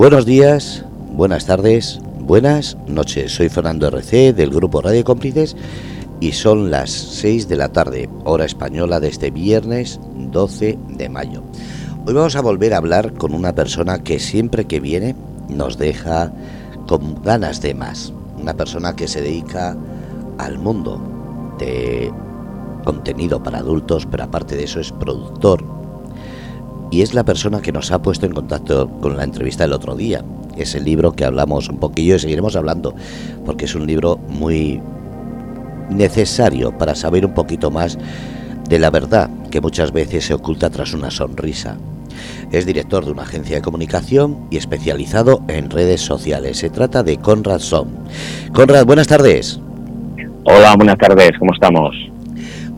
Buenos días, buenas tardes, buenas noches. Soy Fernando RC del grupo Radio Cómplices y son las 6 de la tarde, hora española de este viernes 12 de mayo. Hoy vamos a volver a hablar con una persona que siempre que viene nos deja con ganas de más. Una persona que se dedica al mundo de contenido para adultos, pero aparte de eso es productor. Y es la persona que nos ha puesto en contacto con la entrevista del otro día. Es el libro que hablamos un poquillo y seguiremos hablando, porque es un libro muy necesario para saber un poquito más de la verdad que muchas veces se oculta tras una sonrisa. Es director de una agencia de comunicación y especializado en redes sociales. Se trata de Conrad Son. Conrad, buenas tardes. Hola, buenas tardes, ¿cómo estamos?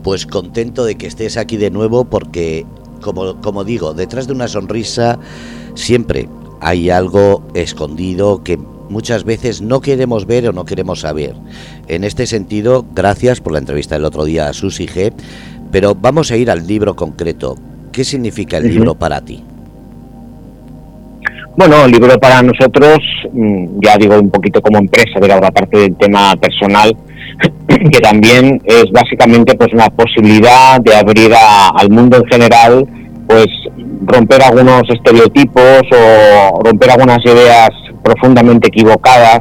Pues contento de que estés aquí de nuevo porque, como, como digo, detrás de una sonrisa siempre hay algo escondido que muchas veces no queremos ver o no queremos saber. En este sentido, gracias por la entrevista del otro día a Susi G. Pero vamos a ir al libro concreto. ¿Qué significa el libro para ti? Bueno, el libro para nosotros, mm, ya digo un poquito como empresa, pero aparte del tema personal, que también es básicamente pues una posibilidad de abrir al mundo en general, pues romper algunos estereotipos o romper algunas ideas profundamente equivocadas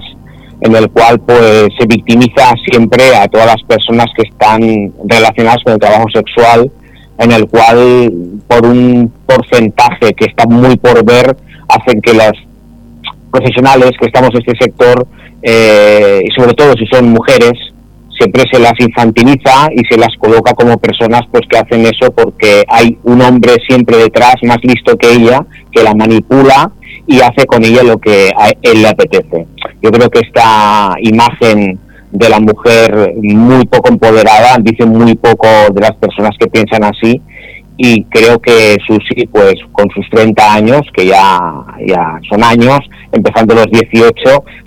en el cual pues se victimiza siempre a todas las personas que están relacionadas con el trabajo sexual, en el cual por un porcentaje que está muy por ver hacen que los profesionales que estamos en este sector eh, y sobre todo si son mujeres siempre se las infantiliza y se las coloca como personas pues que hacen eso porque hay un hombre siempre detrás más listo que ella que la manipula y hace con ella lo que a él le apetece. Yo creo que esta imagen de la mujer muy poco empoderada dice muy poco de las personas que piensan así y creo que Susi, pues con sus 30 años, que ya, ya son años, empezando los 18,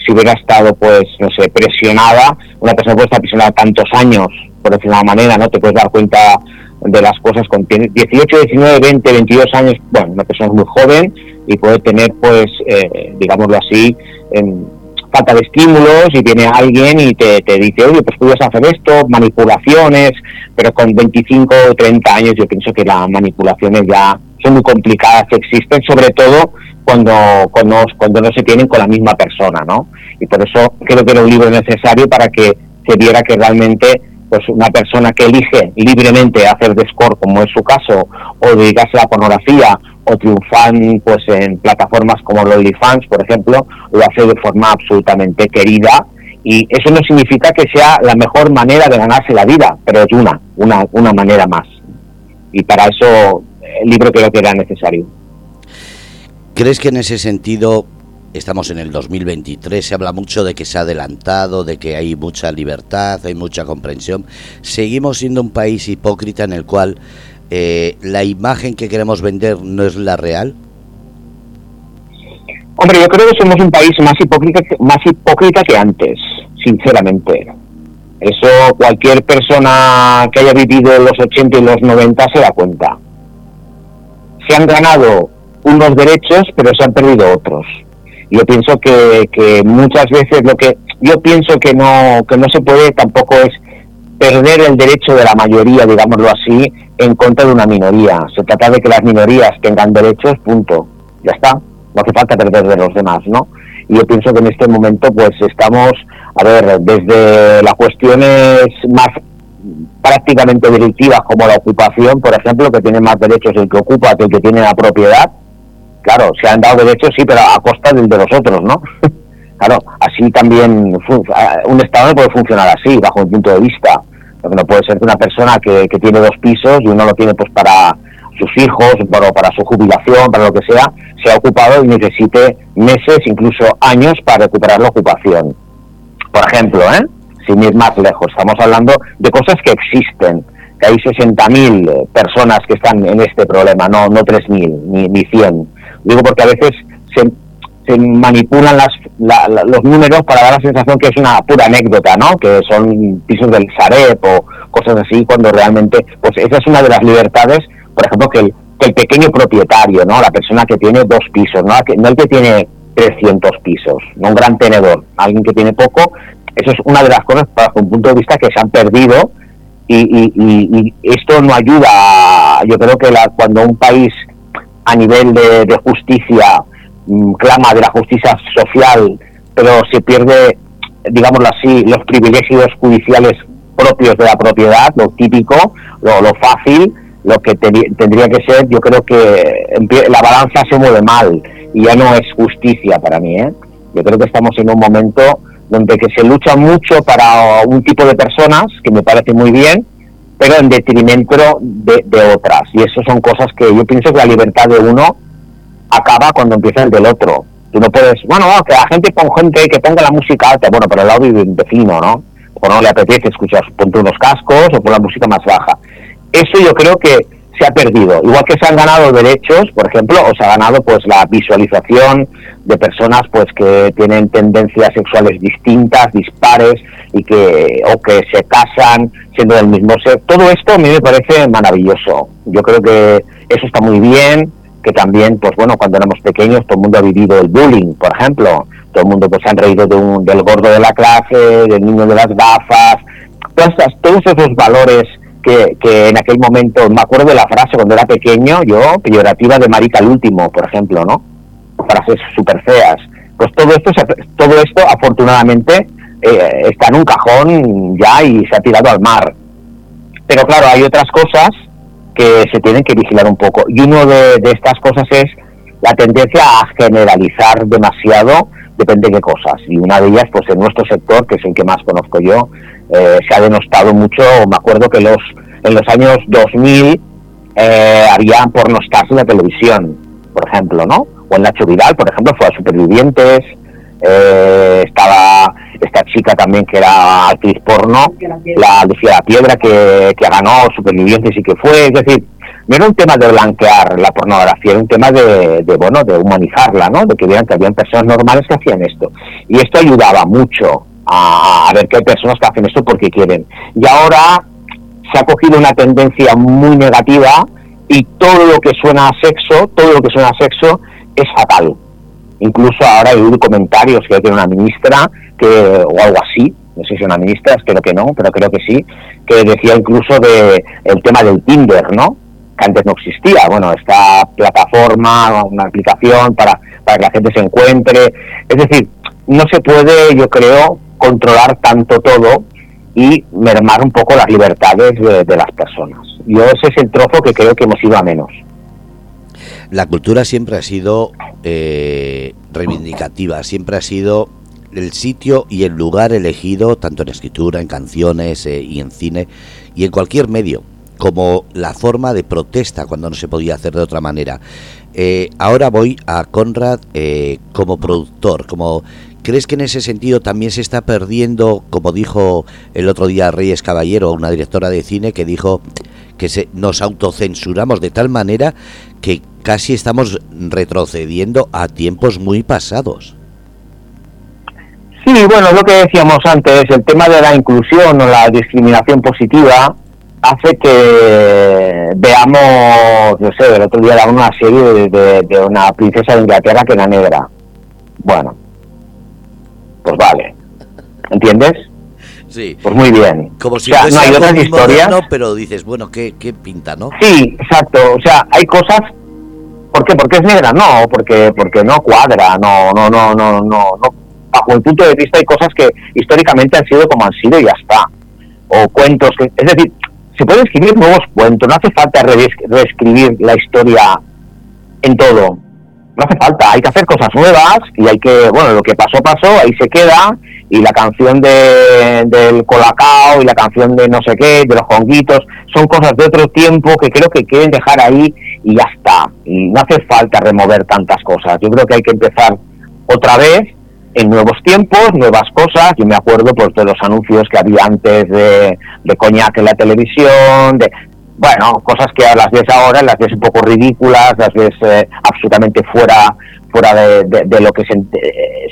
si hubiera estado, pues, no sé, presionada, una persona puede estar presionada tantos años, por decirlo de una manera, ¿no? Te puedes dar cuenta de las cosas con 18, 19, 20, 22 años, bueno, una persona muy joven y puede tener, pues, eh, digámoslo así, en, falta de estímulos y viene alguien y te, te dice, oye, pues puedes hacer esto, manipulaciones, pero con 25 o 30 años yo pienso que las manipulaciones ya son muy complicadas existen, sobre todo cuando, cuando, cuando no se tienen con la misma persona, ¿no? Y por eso creo que era un libro necesario para que se viera que realmente pues una persona que elige libremente hacer de score, como es su caso, o dedicarse a la pornografía, o triunfar pues en plataformas como OnlyFans, por ejemplo, lo hace de forma absolutamente querida y eso no significa que sea la mejor manera de ganarse la vida, pero es una, una, una manera más. Y para eso el libro creo que era necesario. ¿Crees que en ese sentido estamos en el 2023, se habla mucho de que se ha adelantado, de que hay mucha libertad, hay mucha comprensión. Seguimos siendo un país hipócrita en el cual eh, la imagen que queremos vender no es la real? Hombre, yo creo que somos un país más hipócrita, más hipócrita que antes, sinceramente. Eso cualquier persona que haya vivido los 80 y los 90 se da cuenta. Se han ganado unos derechos, pero se han perdido otros. Yo pienso que, que muchas veces lo que yo pienso que no que no se puede tampoco es perder el derecho de la mayoría, digámoslo así, en contra de una minoría. Se trata de que las minorías tengan derechos, punto. Ya está. No hace falta perder de los demás, ¿no? Y yo pienso que en este momento, pues estamos, a ver, desde las cuestiones más prácticamente directivas como la ocupación, por ejemplo, que tiene más derechos el que ocupa que el que tiene la propiedad. Claro, se han dado derechos, sí, pero a costa del de los otros, ¿no? claro, así también un Estado no puede funcionar así, bajo mi punto de vista no puede ser que una persona que, tiene dos pisos y uno lo tiene pues para sus hijos, para, para su jubilación, para lo que sea, sea ocupado y necesite meses, incluso años para recuperar la ocupación. Por ejemplo, ¿eh? sin ir más lejos, estamos hablando de cosas que existen, que hay 60.000 personas que están en este problema, no, no 3.000 ni, ni 100. Digo porque a veces se, se manipulan las, los números para dar la sensación que es una pura anécdota, ¿no? Que son pisos del Sareb o cosas así, cuando realmente, pues esa es una de las libertades, por ejemplo, que el, que el pequeño propietario, ¿no? La persona que tiene dos pisos, ¿no? no el que tiene 300 pisos, no un gran tenedor, alguien que tiene poco, eso es una de las cosas, bajo un punto de vista, que se han perdido y, esto no ayuda, yo creo que la, cuando un país a nivel de, justicia mm, clama de la justicia social, pero se pierde, digámoslo así, los privilegios judiciales propios de la propiedad, lo típico, lo, lo fácil, lo que tendría que ser, yo creo que la balanza se mueve mal y ya no es justicia para mí. ¿eh? Yo creo que estamos en un momento donde que se lucha mucho para un tipo de personas, que me parece muy bien, pero en detrimento de, de otras. Y eso son cosas que yo pienso que la libertad de uno acaba cuando empieza el del otro. Tú no puedes, bueno, que la gente ponga gente que ponga la música alta, bueno, pero el un vecino, ¿no? O no le apetece escuchar, ponte unos cascos o pon la música más baja eso yo creo que se ha perdido. Igual que se han ganado derechos, por ejemplo, o se ha ganado pues la visualización de personas pues que tienen tendencias sexuales distintas, dispares y que o que se casan siendo del mismo sexo. Todo esto a mí me parece maravilloso. Yo creo que eso está muy bien, que también pues bueno, cuando éramos pequeños todo el mundo ha vivido el bullying, por ejemplo. Todo el mundo pues se han reído de un, del gordo de la clase, del niño de las gafas, todos esos valores que, en aquel momento, me acuerdo de la frase cuando era pequeño, yo, peyorativa de marica al último, por ejemplo, ¿no? Frases súper feas. Pues todo esto, todo esto afortunadamente, eh, está en un cajón ya y se ha tirado al mar. Pero claro, hay otras cosas que se tienen que vigilar un poco. Y de, de estas cosas es la tendencia a generalizar demasiado depende de qué cosas. Y una de ellas, pues en nuestro sector, que es el que más conozco yo, eh, se ha denostado mucho. Me acuerdo que los en los años 2000 eh, había pornostars en la televisión, por ejemplo, ¿no? O en Nacho Vidal, por ejemplo, fue a Supervivientes. Eh, estaba esta chica también que era actriz porno, la decía la piedra que, que ganó Supervivientes y que fue, es decir, no era un tema de blanquear la pornografía, era un tema de, de, bueno, de humanizarla, ¿no? De que vieran que habían personas normales que hacían esto. Y esto ayudaba mucho a, ver que hay personas que hacen esto porque quieren. Y ahora se ha cogido una tendencia muy negativa y todo lo que suena a sexo, todo lo que suena a sexo es fatal. Incluso ahora hay comentarios que hay una ministra que, o algo así, no sé si una ministra, espero que no, pero creo que sí, que decía incluso de el tema del Tinder, ¿no? Que antes no existía. Bueno, esta plataforma, una aplicación para, para que la gente se encuentre. Es decir, no se puede, yo creo, controlar tanto todo y mermar un poco las libertades de, las personas. Yo ese es el trozo que creo que hemos ido a menos. La cultura siempre ha sido eh, reivindicativa, siempre ha sido el sitio y el lugar elegido, tanto en escritura, en canciones eh, y en cine, y en cualquier medio como la forma de protesta cuando no se podía hacer de otra manera. Eh, ahora voy a Conrad eh, como productor, como ¿crees que en ese sentido también se está perdiendo, como dijo el otro día Reyes Caballero, una directora de cine que dijo que se, nos autocensuramos de tal manera que casi estamos retrocediendo a tiempos muy pasados? Sí, bueno, lo que decíamos antes, el tema de la inclusión o la discriminación positiva, hace que veamos, no sé, el otro día era una serie de, una princesa de Inglaterra que era negra. Bueno, pues vale. ¿Entiendes? Sí. Pues muy bien. Como si no hay otras historias. pero dices, bueno, ¿qué, ¿qué pinta, no? Sí, exacto. O sea, hay cosas. ¿Por qué? Porque es negra, no, porque porque no cuadra, no, no, no, no, no, no. Bajo el punto de vista hay cosas que históricamente han sido como han sido y ya está. O cuentos que, es decir, se pueden escribir nuevos cuentos, no hace falta reescribir la historia en todo. No hace falta, hay que hacer cosas nuevas y hay que, bueno, lo que pasó, pasó, ahí se queda y la canción de, del colacao y la canción de no sé qué, de los jonguitos, son cosas de otro tiempo que creo que quieren dejar ahí y ya está. Y no hace falta remover tantas cosas. Yo creo que hay que empezar otra vez en nuevos tiempos, nuevas cosas. Yo me acuerdo pues de los anuncios que había antes de, de coñac en la televisión, de bueno, cosas que las ves ahora, las ves un poco ridículas, las ves eh, absolutamente fuera fuera de, lo que se,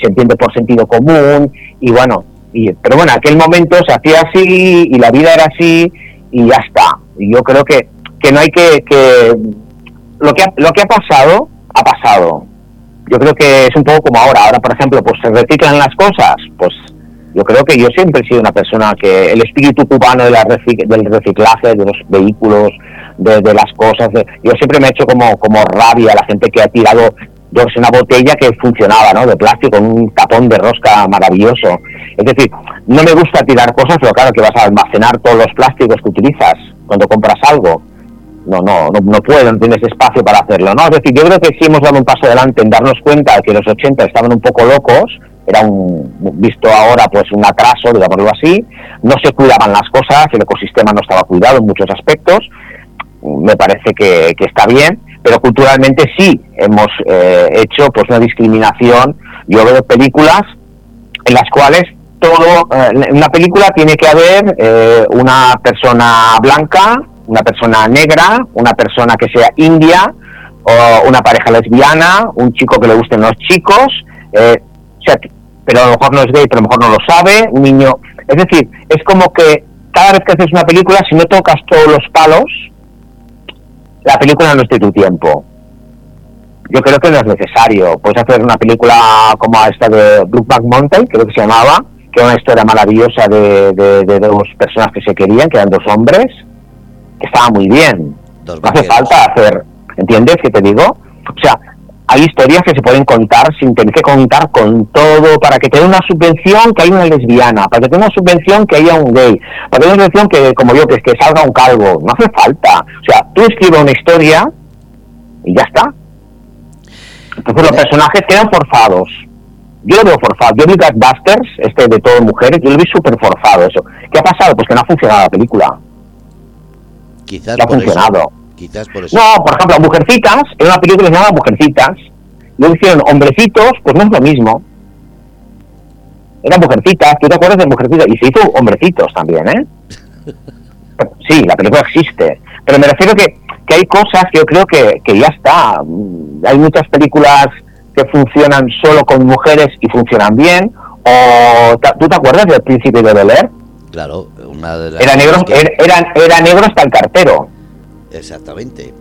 se, entiende por sentido común y bueno, y, pero bueno, aquel momento se hacía así y la vida era así y ya está. Y yo creo que, que no hay que, que lo que lo que ha pasado ha pasado yo creo que es un poco como ahora. Ahora, por ejemplo, pues se reciclan las cosas. Pues yo creo que yo siempre he sido una persona que el espíritu cubano de la del reciclaje de los vehículos, de, las cosas, yo siempre me he hecho como, como rabia la gente que ha tirado yo una botella que funcionaba, ¿no? De plástico, un tapón de rosca maravilloso. Es decir, no me gusta tirar cosas, pero claro que vas a almacenar todos los plásticos que utilizas cuando compras algo. No, no, no, no puedo, no tienes espacio para hacerlo, ¿no? Es decir, yo creo que sí hemos dado un paso adelante en darnos cuenta de que los 80 estaban un poco locos, era un, visto ahora pues un atraso, digámoslo así, no se cuidaban las cosas, el ecosistema no estaba cuidado en muchos aspectos, me parece que, que está bien, pero culturalmente sí hemos eh, hecho pues una discriminación. Yo veo películas en las cuales todo, eh, en una película tiene que haber eh, una persona blanca, una persona negra, una persona que sea india, o una pareja lesbiana, un chico que le gusten los chicos, pero a lo mejor no es gay, pero a lo mejor no lo sabe, un niño. Es decir, es como que cada vez que haces una película, si no tocas todos los palos, la película no es de tu tiempo. Yo creo que no es necesario. Puedes hacer una película como esta de Brookback Mountain, creo que se llamaba, que era una historia maravillosa de, de, dos personas que se querían, que eran dos hombres, estaba muy bien. no hace falta hacer, ¿entiendes qué te digo? O sea, hay historias que se pueden contar sin tener que contar con todo, para que tenga una subvención que haya una lesbiana, para que tenga una subvención que haya un gay, para que tenga una subvención que, como yo, que, que salga un calvo. No hace falta. O sea, tú escribes una historia y ya está. Entonces los personajes quedan forzados. Yo lo veo forzado. Yo vi Ghostbusters, este de todo mujeres, yo lo vi súper forzado eso. ¿Qué ha pasado? Pues que no ha funcionado la película. Quizás no ha funcionado. No, por ejemplo, Mujercitas, en una película que se Mujercitas, luego hicieron Hombrecitos, pues no es lo mismo. Era Mujercitas, ¿tú te acuerdas de Mujercitas? Y se hizo Hombrecitos también, ¿eh? Sí, la película existe. Pero me refiero que, que hay cosas que yo creo que, que ya está. Hay muchas películas que funcionan solo con mujeres y funcionan bien. O, ¿Tú te acuerdas del Príncipe de Bel Air? Claro, una de las era negro, era, era negro hasta el cartero. Exactamente.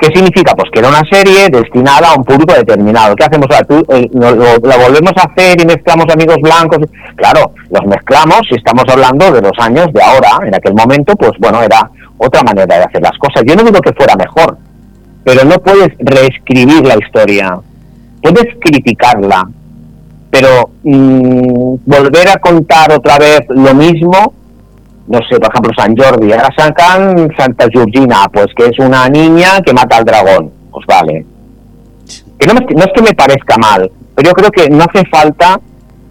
¿Qué significa? Pues que era una serie destinada a un público determinado. ¿Qué hacemos ahora? ¿Tú, eh, lo, volvemos a hacer y mezclamos amigos blancos. Claro, los mezclamos y estamos hablando de los años de ahora. En aquel momento, pues bueno, era otra manera de hacer las cosas. Yo no digo que fuera mejor, pero no puedes reescribir la historia. Puedes criticarla, pero mm, volver a contar otra vez lo mismo no sé, por ejemplo, San Jordi, ahora sacan Santa Georgina, pues que es una niña que mata al dragón, pues vale. Que no, es que me parezca mal, pero yo creo que no hace falta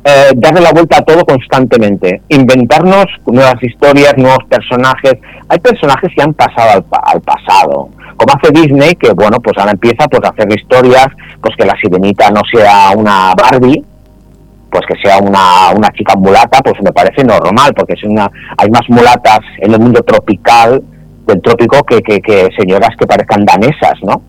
eh, darle la vuelta a todo constantemente, inventarnos nuevas historias, nuevos personajes. Hay personajes que han pasado al, al, pasado, como hace Disney, que bueno, pues ahora empieza pues, a hacer historias, pues que la sirenita no sea una Barbie, pues que sea una, una chica mulata, pues me parece normal, porque es una, hay más mulatas en el mundo tropical, del trópico, que, que, señoras que parezcan danesas, ¿no?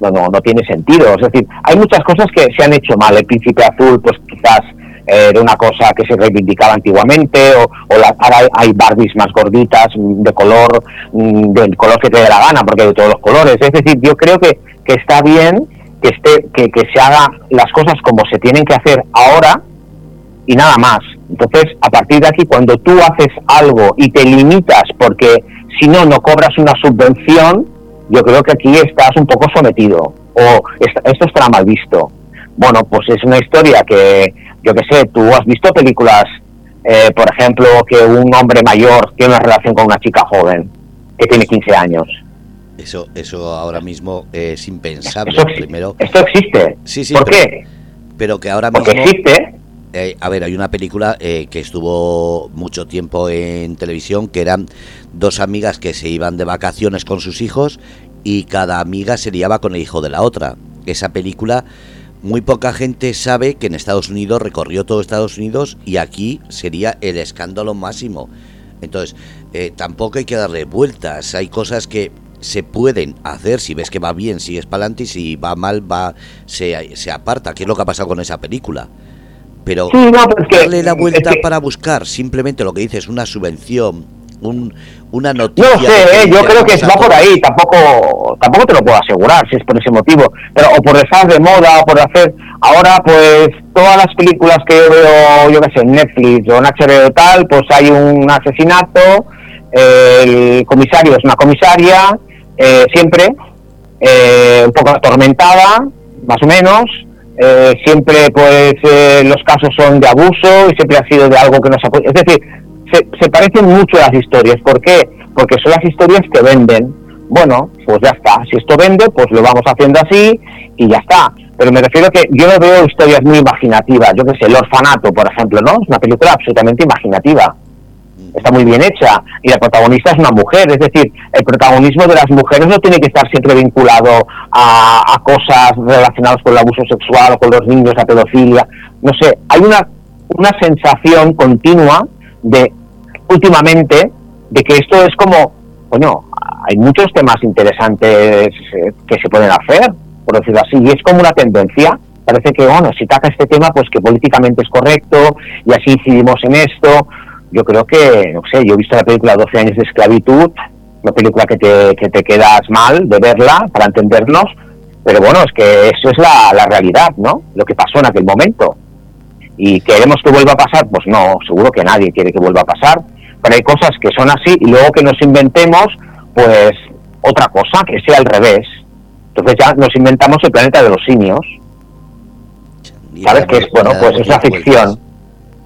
No, no, no tiene sentido. Es decir, hay muchas cosas que se han hecho mal. El príncipe azul, pues quizás eh, era una cosa que se reivindicaba antiguamente, o, ahora hay Barbies más gorditas, de color, mm, del color que te dé la gana, porque hay de todos los colores. Es decir, yo creo que, que está bien que, esté, que, que se haga las cosas como se tienen que hacer ahora y nada más. Entonces, a partir de aquí, cuando tú haces algo y te limitas porque si no, no cobras una subvención, yo creo que aquí estás un poco sometido o esto estará mal visto. Bueno, pues es una historia que, yo que sé, tú has visto películas, eh, por ejemplo, que un hombre mayor tiene una relación con una chica joven que tiene 15 años. Eso, eso ahora mismo es impensable. primero. Esto existe. Sí, sí, ¿Por qué? Pero que ahora mismo. existe. Eh, a ver, hay una película eh, que estuvo mucho tiempo en televisión que eran dos amigas que se iban de vacaciones con sus hijos y cada amiga se liaba con el hijo de la otra. Esa película, muy poca gente sabe que en Estados Unidos recorrió todo Estados Unidos y aquí sería el escándalo máximo. Entonces, eh, tampoco hay que darle vueltas. Hay cosas que se pueden hacer, si ves que va bien, sigues para adelante y si va mal, va se, se aparta, que es lo que ha pasado con esa película. Pero darle la vuelta para buscar simplemente lo que dices, una subvención, un, una noticia. No sé, ¿eh? yo creo que va por ahí, tampoco tampoco te lo puedo asegurar si es por ese motivo, pero o por estar de moda o por hacer ahora pues todas las películas que yo veo, yo qué sé, en Netflix o en HBO tal, pues hay un asesinato, el comisario es una comisaria, eh, siempre, eh, un poco atormentada, más o menos, siempre pues los casos son de abuso y siempre ha sido de algo que no se puede... Es decir, se, parecen mucho las historias. ¿Por qué? Porque son las historias que venden. Bueno, pues ya está. Si esto vende, pues lo vamos haciendo así y ya está. Pero me refiero a que yo no veo historias muy imaginativas. Yo que sé, El Orfanato, por ejemplo, ¿no? Es una película absolutamente imaginativa. Está muy bien hecha y la protagonista es una mujer. Es decir, el protagonismo de las mujeres no tiene que estar siempre vinculado a, a cosas relacionadas con el abuso sexual o con los niños, la pedofilia. No sé, hay una, una sensación continua de últimamente de que esto es como, bueno, hay muchos temas interesantes eh, que se pueden hacer, por decirlo así, y es como una tendencia. Parece que, bueno, si taca este tema, pues que políticamente es correcto y así incidimos en esto. Yo creo que, no sé, yo he visto la película 12 años de esclavitud, una película que te, que te quedas mal de verla para entendernos, pero bueno, es que eso es la, la realidad, ¿no? Lo que pasó en aquel momento. ¿Y queremos que vuelva a pasar? Pues no, seguro que nadie quiere que vuelva a pasar, pero hay cosas que son así y luego que nos inventemos, pues otra cosa, que sea al revés. Entonces ya nos inventamos el planeta de los simios. ¿Sabes? Que es, bueno, pues es una ficción.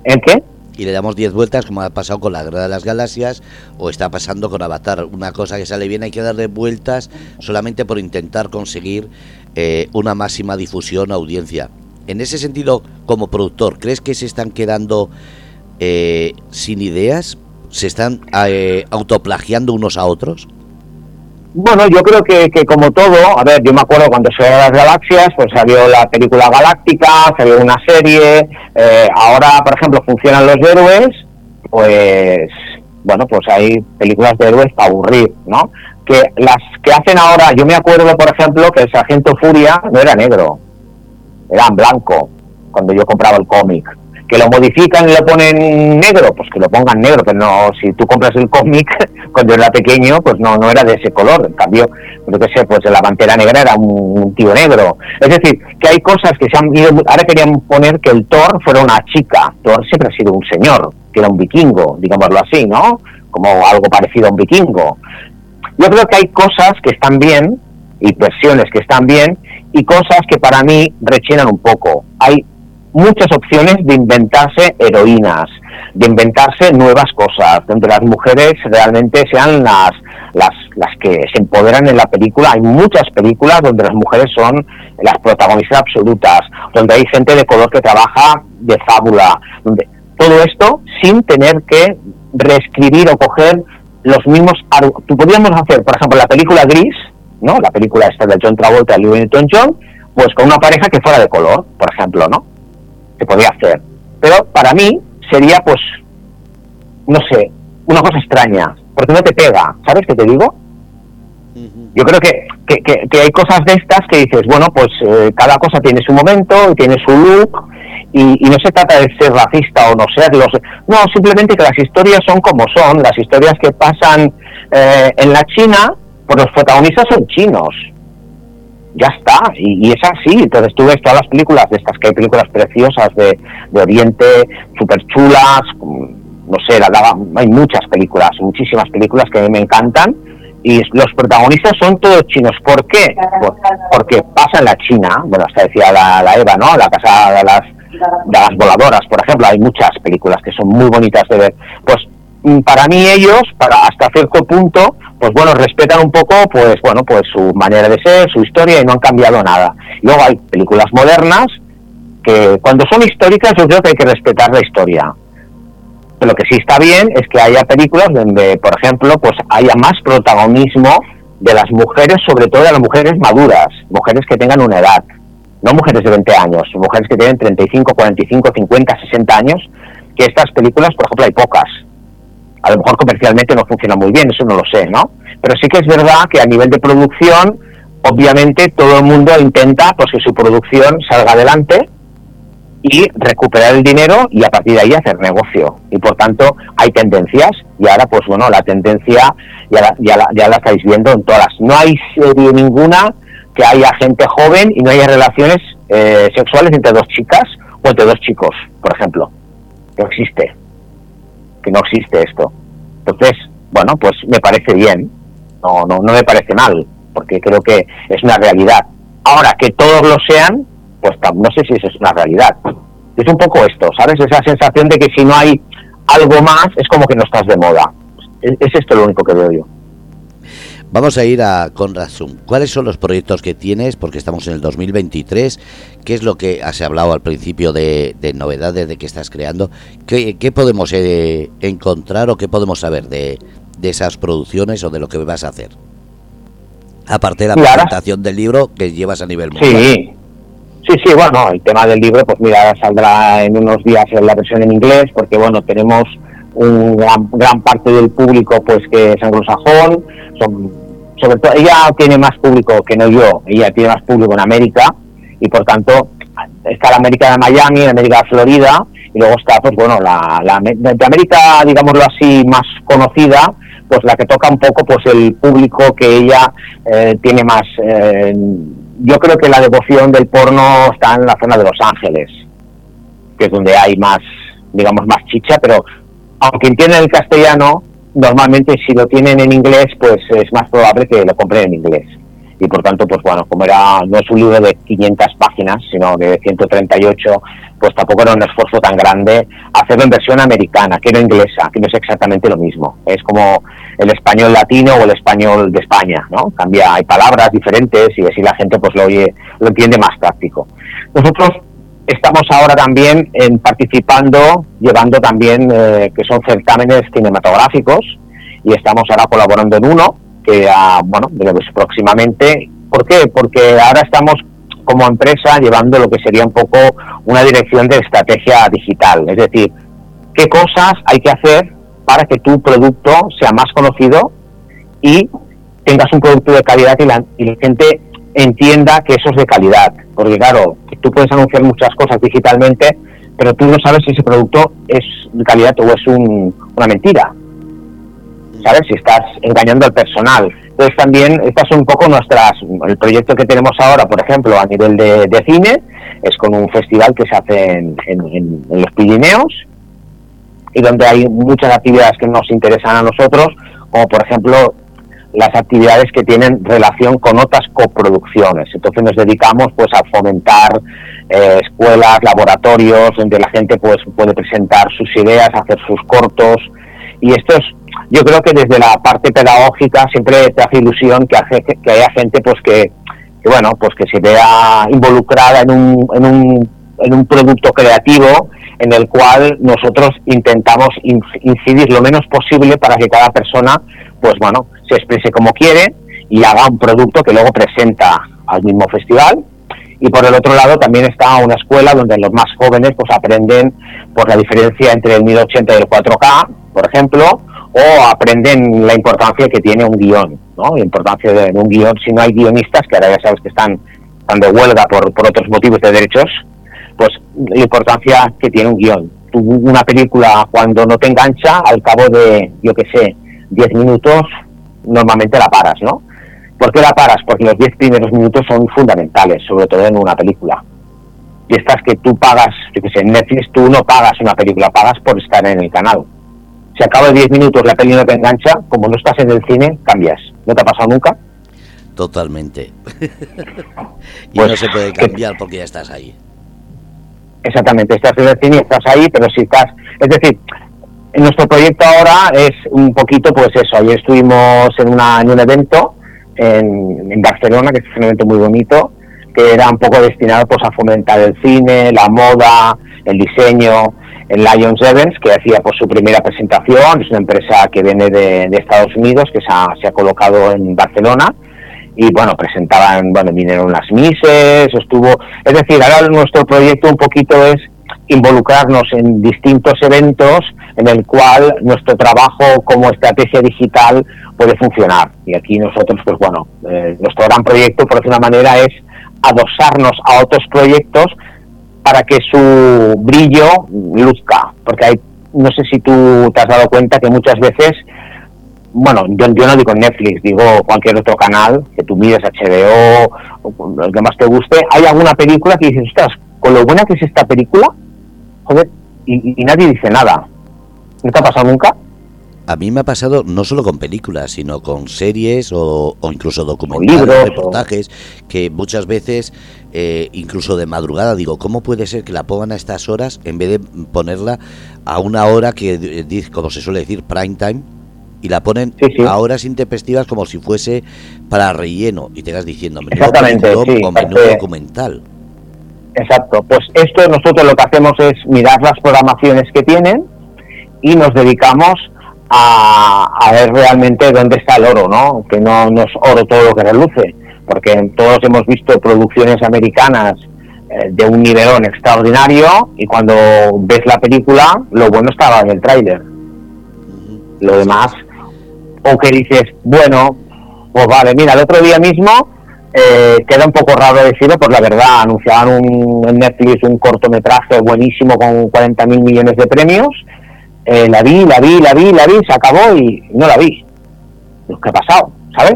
¿En qué? Y le damos 10 vueltas como ha pasado con la Guerra de las Galaxias o está pasando con Avatar. Una cosa que sale bien hay que darle vueltas solamente por intentar conseguir eh, una máxima difusión audiencia. En ese sentido, como productor, ¿crees que se están quedando eh, sin ideas? ¿Se están eh, autoplagiando unos a otros? Bueno, yo creo que, como todo, a ver, yo me acuerdo cuando se las galaxias, pues salió la película Galáctica, salió una serie, eh, ahora, por ejemplo, funcionan los héroes, pues, bueno, pues hay películas de héroes para aburrir, ¿no? Que las que hacen ahora, yo me acuerdo, por ejemplo, que el Sargento Furia no era negro, era blanco, cuando yo compraba el cómic. Que lo modifican y lo ponen negro, pues que lo pongan negro, pero no, si tú compras el cómic cuando era pequeño, pues no, no era de ese color. En cambio, yo qué sé, pues la pantera negra era un, tío negro. Es decir, que hay cosas que se han ido. Ahora querían poner que el Thor fuera una chica. Thor siempre ha sido un señor, que era un vikingo, digámoslo así, ¿no? Como algo parecido a un vikingo. Yo creo que hay cosas que están bien y versiones que están bien y cosas que para mí rechinan un poco. Hay muchas opciones de inventarse heroínas, de inventarse nuevas cosas, donde las mujeres realmente sean las, las, las que se empoderan en la película. Hay muchas películas donde las mujeres son las protagonistas absolutas, donde hay gente de color que trabaja de fábula, donde todo esto sin tener que reescribir o coger los mismos... Tú podríamos hacer, por ejemplo, la película Gris, ¿no? La película esta de John Travolta y Louis Newton-John, pues con una pareja que fuera de color, por ejemplo, ¿no? Se podría hacer. Pero para mí sería, pues, no sé, una cosa extraña, porque no te pega, ¿sabes qué te digo? Yo creo que, que, hay cosas de estas que dices, bueno, pues eh, cada cosa tiene su momento y tiene su look y, no se trata de ser racista o no serlo, no, simplemente que las historias son como son, las historias que pasan eh, en la China pues los protagonistas son chinos. Ya está, y, es así. Entonces tú ves todas las películas de estas, que hay películas preciosas de, Oriente, súper chulas, no sé, hay muchas películas, muchísimas películas que a mí me encantan, y los protagonistas son todos chinos. ¿Por qué? porque pasa en la China, bueno, hasta decía la, la Eva, ¿no? La casa de las, de las voladoras, por ejemplo, hay muchas películas que son muy bonitas de ver. Pues para mí ellos, para hasta cierto punto, pues bueno, respetan un poco, pues bueno, pues su manera de ser, su historia y no han cambiado nada. Luego hay películas modernas que cuando son históricas yo creo que hay que respetar la historia. Pero lo que sí está bien es que haya películas donde, por ejemplo, pues haya más protagonismo de las mujeres, sobre todo de las mujeres maduras, mujeres que tengan una edad, no mujeres de 20 años, mujeres que tienen 35, 45, 50, 60 años, que estas películas, por ejemplo, hay pocas a lo mejor comercialmente no funciona muy bien, eso no lo sé, ¿no? Pero sí que es verdad que a nivel de producción, obviamente todo el mundo intenta pues que su producción salga adelante y recuperar el dinero y a partir de ahí hacer negocio. Y por tanto hay tendencias Y ahora, pues bueno, la tendencia ya la, ya la, ya la estáis viendo en todas. No hay serie ninguna que haya gente joven y no haya relaciones eh, sexuales entre dos chicas o entre dos chicos, por ejemplo. No existe. Que no existe esto. Entonces, bueno, pues me parece bien. No, no, no me parece mal, porque creo que es una realidad. Ahora, que todos lo sean, pues no sé si eso es una realidad. Es un poco esto, ¿sabes? Esa sensación de que si no hay algo más, es como que no estás de moda. Es, esto lo único que veo yo. Vamos a ir a Conrad ¿Cuáles son los proyectos que tienes? Porque estamos en el 2023. ¿Qué es lo que has hablado al principio de, novedades de que estás creando? ¿Qué, podemos eh, encontrar o qué podemos saber de, esas producciones o de lo que vas a hacer? Aparte de la presentación del libro que llevas a nivel mundial. Sí, sí, sí, bueno, el tema del libro, pues mira, saldrá en unos días en la versión en inglés, porque bueno, tenemos un gran, parte del público pues que es anglosajón, son, sobre todo ella tiene más público que no yo, ella tiene más público en América y por tanto está la América de Miami, la América de Florida y luego está pues bueno la, la de América digámoslo así más conocida pues la que toca un poco pues el público que ella eh, tiene más eh, yo creo que la devoción del porno está en la zona de Los Ángeles que es donde hay más digamos más chicha pero aunque entiendan el castellano, normalmente si lo tienen en inglés, pues es más probable que lo compren en inglés. Y por tanto, pues bueno, como era no es un libro de 500 páginas, sino de 138, pues tampoco era un esfuerzo tan grande hacerlo en versión americana, que no inglesa, que no es exactamente lo mismo. Es como el español latino o el español de España, ¿no? Cambia, hay palabras diferentes y así la gente pues lo oye, lo entiende más práctico. Nosotros Estamos ahora también en participando, llevando también, eh, que son certámenes cinematográficos, y estamos ahora colaborando en uno, que ah, bueno, próximamente. ¿Por qué? Porque ahora estamos como empresa llevando lo que sería un poco una dirección de estrategia digital, es decir, qué cosas hay que hacer para que tu producto sea más conocido y tengas un producto de calidad y la, y la gente entienda que eso es de calidad. Porque claro, tú puedes anunciar muchas cosas digitalmente, pero tú no sabes si ese producto es de calidad o es una mentira. ¿Sabes? Si estás engañando al personal. Entonces también, estas son un poco nuestras, el proyecto que tenemos ahora, por ejemplo, a nivel de, cine, es con un festival que se hace en, en los Pirineos y donde hay muchas actividades que nos interesan a nosotros, como por ejemplo las actividades que tienen relación con otras coproducciones. Entonces nos dedicamos pues a fomentar eh, escuelas, laboratorios, donde la gente pues puede presentar sus ideas, hacer sus cortos. Y esto es, yo creo que desde la parte pedagógica siempre te hace ilusión que, que haya gente pues que, bueno, pues que se vea involucrada en un, en un, en un producto creativo en el cual nosotros intentamos incidir lo menos posible para que cada persona pues bueno, se exprese como quiere y haga un producto que luego presenta al mismo festival. Y por el otro lado también está una escuela donde los más jóvenes pues aprenden por la diferencia entre el 1080 y el 4K, por ejemplo, o aprenden la importancia que tiene un guion, ¿no? La importancia de un guion, si no hay guionistas, que ahora ya sabes que están, están de huelga por, por otros motivos de derechos, pues la importancia que tiene un guion. Una película cuando no te engancha, al cabo de, yo qué sé, 10 minutos normalmente la paras, ¿no? ¿Por qué la paras? Porque los 10 primeros minutos son fundamentales, sobre todo en una película. Y estas que tú pagas, yo que sé, en Netflix tú no pagas una película, pagas por estar en el canal. Si acaba de 10 minutos la película no te engancha, como no estás en el cine, cambias. ¿No te ha pasado nunca? Totalmente. y no pues se puede cambiar porque ya estás ahí. Exactamente, estás en el cine, estás ahí, pero si estás... Es decir, nuestro proyecto ahora es un poquito, pues eso, ayer estuvimos en, una, en un evento en, Barcelona, que es un evento muy bonito, que era un poco destinado pues a fomentar el cine, la moda, el diseño, en Lions Events, que hacía pues su primera presentación, es una empresa que viene de, Estados Unidos, que se ha, se ha, colocado en Barcelona, y bueno, presentaban, bueno, vinieron las Mises, estuvo, es decir, ahora nuestro proyecto un poquito es involucrarnos en distintos eventos en el cual nuestro trabajo como estrategia digital puede funcionar. Y aquí nosotros, pues bueno, eh, nuestro gran proyecto, por decir una manera, es adosarnos a otros proyectos para que su brillo luzca, porque hay no sé si tú te has dado cuenta que muchas veces, bueno, yo, no digo Netflix, digo cualquier otro canal, que tú mires HBO, o el que te guste, hay alguna película que dices, ostras, con lo buena que es esta película, joder, y nadie dice nada. ¿No te ha pasado nunca? a mí me ha pasado no solo con películas, sino con series o, incluso documentales, reportajes, que muchas veces, eh, incluso de madrugada, digo, ¿cómo puede ser que la pongan a estas horas en vez de ponerla a una hora que, eh, como se suele decir, prime time? Y la ponen a horas intempestivas como si fuese para relleno y te vas diciendo, Exactamente, sí, o documental. Exacto, pues esto nosotros lo que hacemos es mirar las programaciones que tienen y nos dedicamos a, ver realmente dónde está el oro, ¿no? Que no, no, es oro todo lo que reluce, porque todos hemos visto producciones americanas eh, de un nivelón extraordinario y cuando ves la película, lo bueno estaba en el tráiler. Lo demás, o que dices, bueno, pues vale, mira, el otro día mismo eh, queda un poco raro decirlo, pues la verdad, anunciaban un, en Netflix un cortometraje buenísimo con 40 mil millones de premios eh, la vi, la vi, la vi, la vi, se acabó y no la vi. ¿Qué ha pasado? ¿Sabes?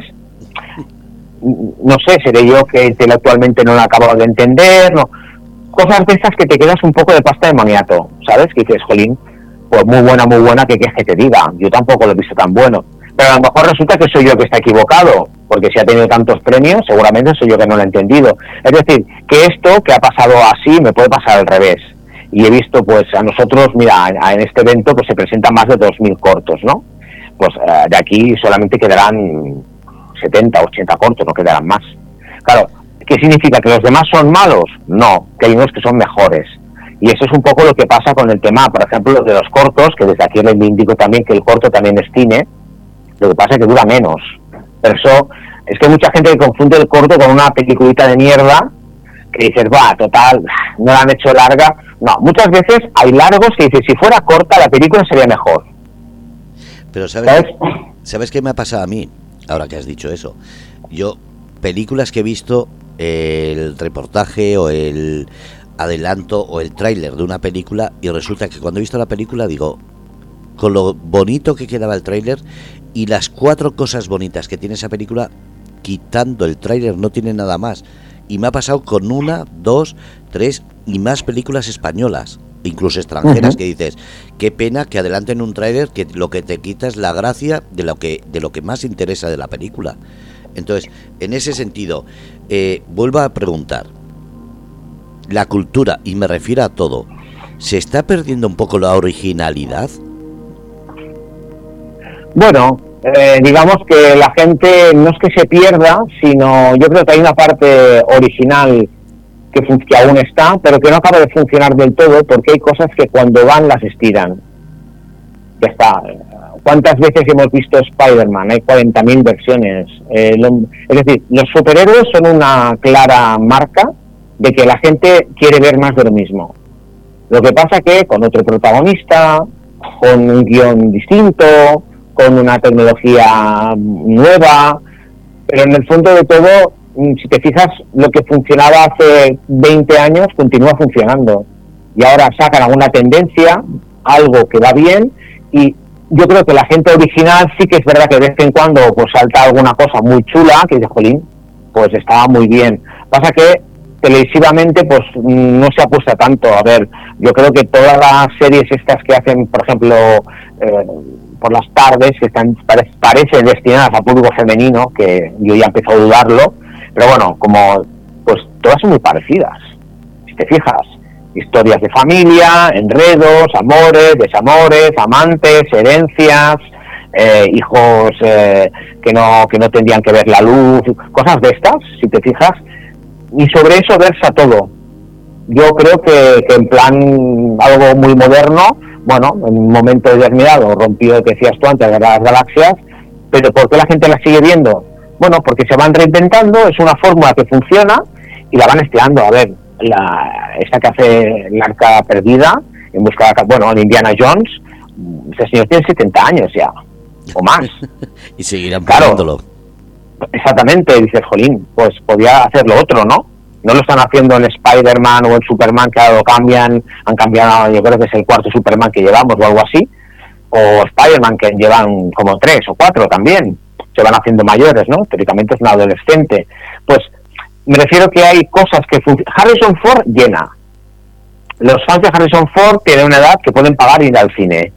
No sé, seré yo que intelectualmente no la acabo de entender, no. Cosas de esas que te quedas un poco de pasta de moniato, ¿sabes? Que dices, jolín, pues muy buena, muy buena, que quieres que te diga? Yo tampoco lo he visto tan bueno. Pero a lo mejor resulta que soy yo que está equivocado, porque si ha tenido tantos premios, seguramente soy yo que no lo he entendido. Es decir, que esto que ha pasado así me puede pasar al revés y he visto pues a nosotros, mira, en este evento pues se presentan más de 2.000 cortos, ¿no? Pues eh, de aquí solamente quedarán 70, 80 cortos, no quedarán más. Claro, ¿qué significa? ¿Que los demás son malos? No, que hay unos que son mejores. Y eso es un poco lo que pasa con el tema, por ejemplo, de los cortos, que desde aquí les indico también que el corto también es cine, lo que pasa es que dura menos. Pero eso, es que mucha gente confunde el corto con una peliculita de mierda, que dices, va, total, no la han hecho larga, no, muchas veces hay largos que dices, si fuera corta la película sería mejor. Pero ¿sabes, ¿sabes? qué me ha pasado a mí? Ahora que has dicho eso. Yo, películas que he visto, el reportaje o el adelanto o el tráiler de una película y resulta que cuando he visto la película digo, con lo bonito que quedaba el tráiler y las cuatro cosas bonitas que tiene esa película, quitando el tráiler no tiene nada más. Y me ha pasado con una, dos, tres y más películas españolas, incluso extranjeras, que dices, qué pena que adelanten un tráiler que lo que te quita es la gracia de lo que, de lo que más interesa de la película. Entonces, en ese sentido, eh, vuelvo a preguntar, la cultura, y me refiero a todo, ¿se está perdiendo un poco la originalidad? Bueno, eh, digamos que la gente no es que se pierda, sino yo creo que hay una parte original que, aún está, pero que no acaba de funcionar del todo porque hay cosas que cuando van las estiran. Ya está. ¿Cuántas veces hemos visto Spider-Man? Hay 40.000 versiones. Eh, es decir, los superhéroes son una clara marca de que la gente quiere ver más de lo mismo. Lo que pasa que con otro protagonista, con un guion distinto, con una tecnología nueva, pero en el fondo de todo Mm, si te fijas, lo que funcionaba hace 20 años continúa funcionando. Y ahora sacan alguna tendencia, algo que va bien, y yo creo que la gente original sí que es verdad que de vez en cuando pues salta alguna cosa muy chula, que dice, jolín, pues estaba muy bien. Pasa que televisivamente pues no se apuesta tanto. A ver, yo creo que todas las series estas que hacen, por ejemplo, eh, por las tardes, que están parecen destinadas a público femenino, que yo ya empiezo a dudarlo, pero bueno, como pues todas son muy parecidas, si te fijas. Historias de familia, enredos, amores, desamores, amantes, herencias, eh, hijos eh, que no que no tendrían que ver la luz, cosas de estas, si te fijas. Y sobre eso versa todo. Yo creo que, que en plan algo muy moderno, bueno, en un momento determinado rompió, que decías tú antes, de las galaxias, pero ¿por qué la gente la sigue viendo? Bueno, porque se van reinventando, es una fórmula que funciona y la van estirando. A ver, la, esta que hace la arca perdida, en busca de, bueno, en Indiana Jones, ese señor tiene 70 años ya, o más. y seguirán claro, Exactamente, dices, Jolín, pues podía hacer lo otro, ¿no? No lo están haciendo en Spider-Man o en Superman, que ahora lo cambian, han cambiado, yo creo que es el cuarto Superman que llevamos o algo así, o Spider-Man que llevan como tres o cuatro también, se van haciendo mayores, ¿no? Teóricamente es un adolescente. Pues me refiero que hay cosas que Harrison Ford llena. Los fans de Harrison Ford tienen una edad que pueden pagar ir al cine.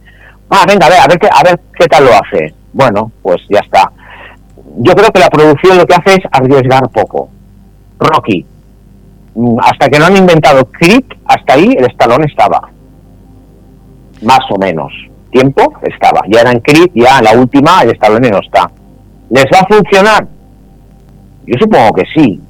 Ah, venga, a ver, a ver, qué, a ver qué tal lo hace. Bueno, pues ya está. Yo creo que la producción lo que hace es arriesgar poco. Rocky. Hasta que no han inventado Creed, hasta ahí el estalón estaba. Más o menos. Tiempo estaba. Ya eran Creed, ya la última, el estalón no está. ¿Les va a funcionar? Yo supongo que sí,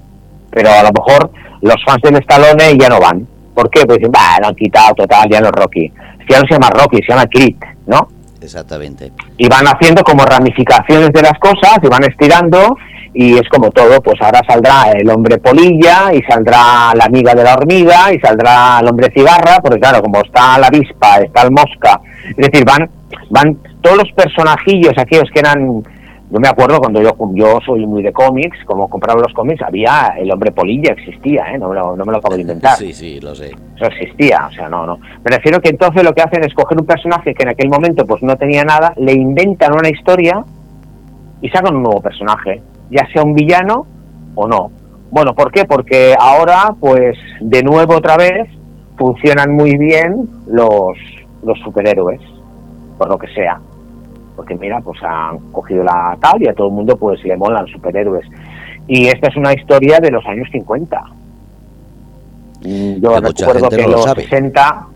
pero a lo mejor los fans del Stallone ya no van. ¿Por qué? Pues dicen, va, lo han quitado total, ya no es Rocky. ya no se llama Rocky, se llama Creed, ¿no? Exactamente. Y van haciendo como ramificaciones de las cosas y van estirando y es como todo, pues ahora saldrá el hombre polilla y saldrá la amiga de la hormiga y saldrá el hombre cigarra, porque claro, como está la avispa, está el mosca, es decir, van, van todos los personajillos, aquellos que eran yo me acuerdo cuando yo, yo soy muy de cómics, como compraba los cómics, había el hombre polilla, existía, ¿eh? no, me lo, no me lo acabo de inventar. Sí, sí, lo sé. Eso existía, o sea, no, no. Me refiero que entonces lo que hacen es coger un personaje que en aquel momento pues no tenía nada, le inventan una historia y sacan un nuevo personaje, ya sea un villano o no. Bueno, ¿por qué? Porque ahora, pues, de nuevo otra vez, funcionan muy bien los, los superhéroes, por lo que sea porque mira, pues han cogido la tal y a todo el mundo pues le molan superhéroes. Y esta es una historia de los años 50. Mm, yo recuerdo que los 60...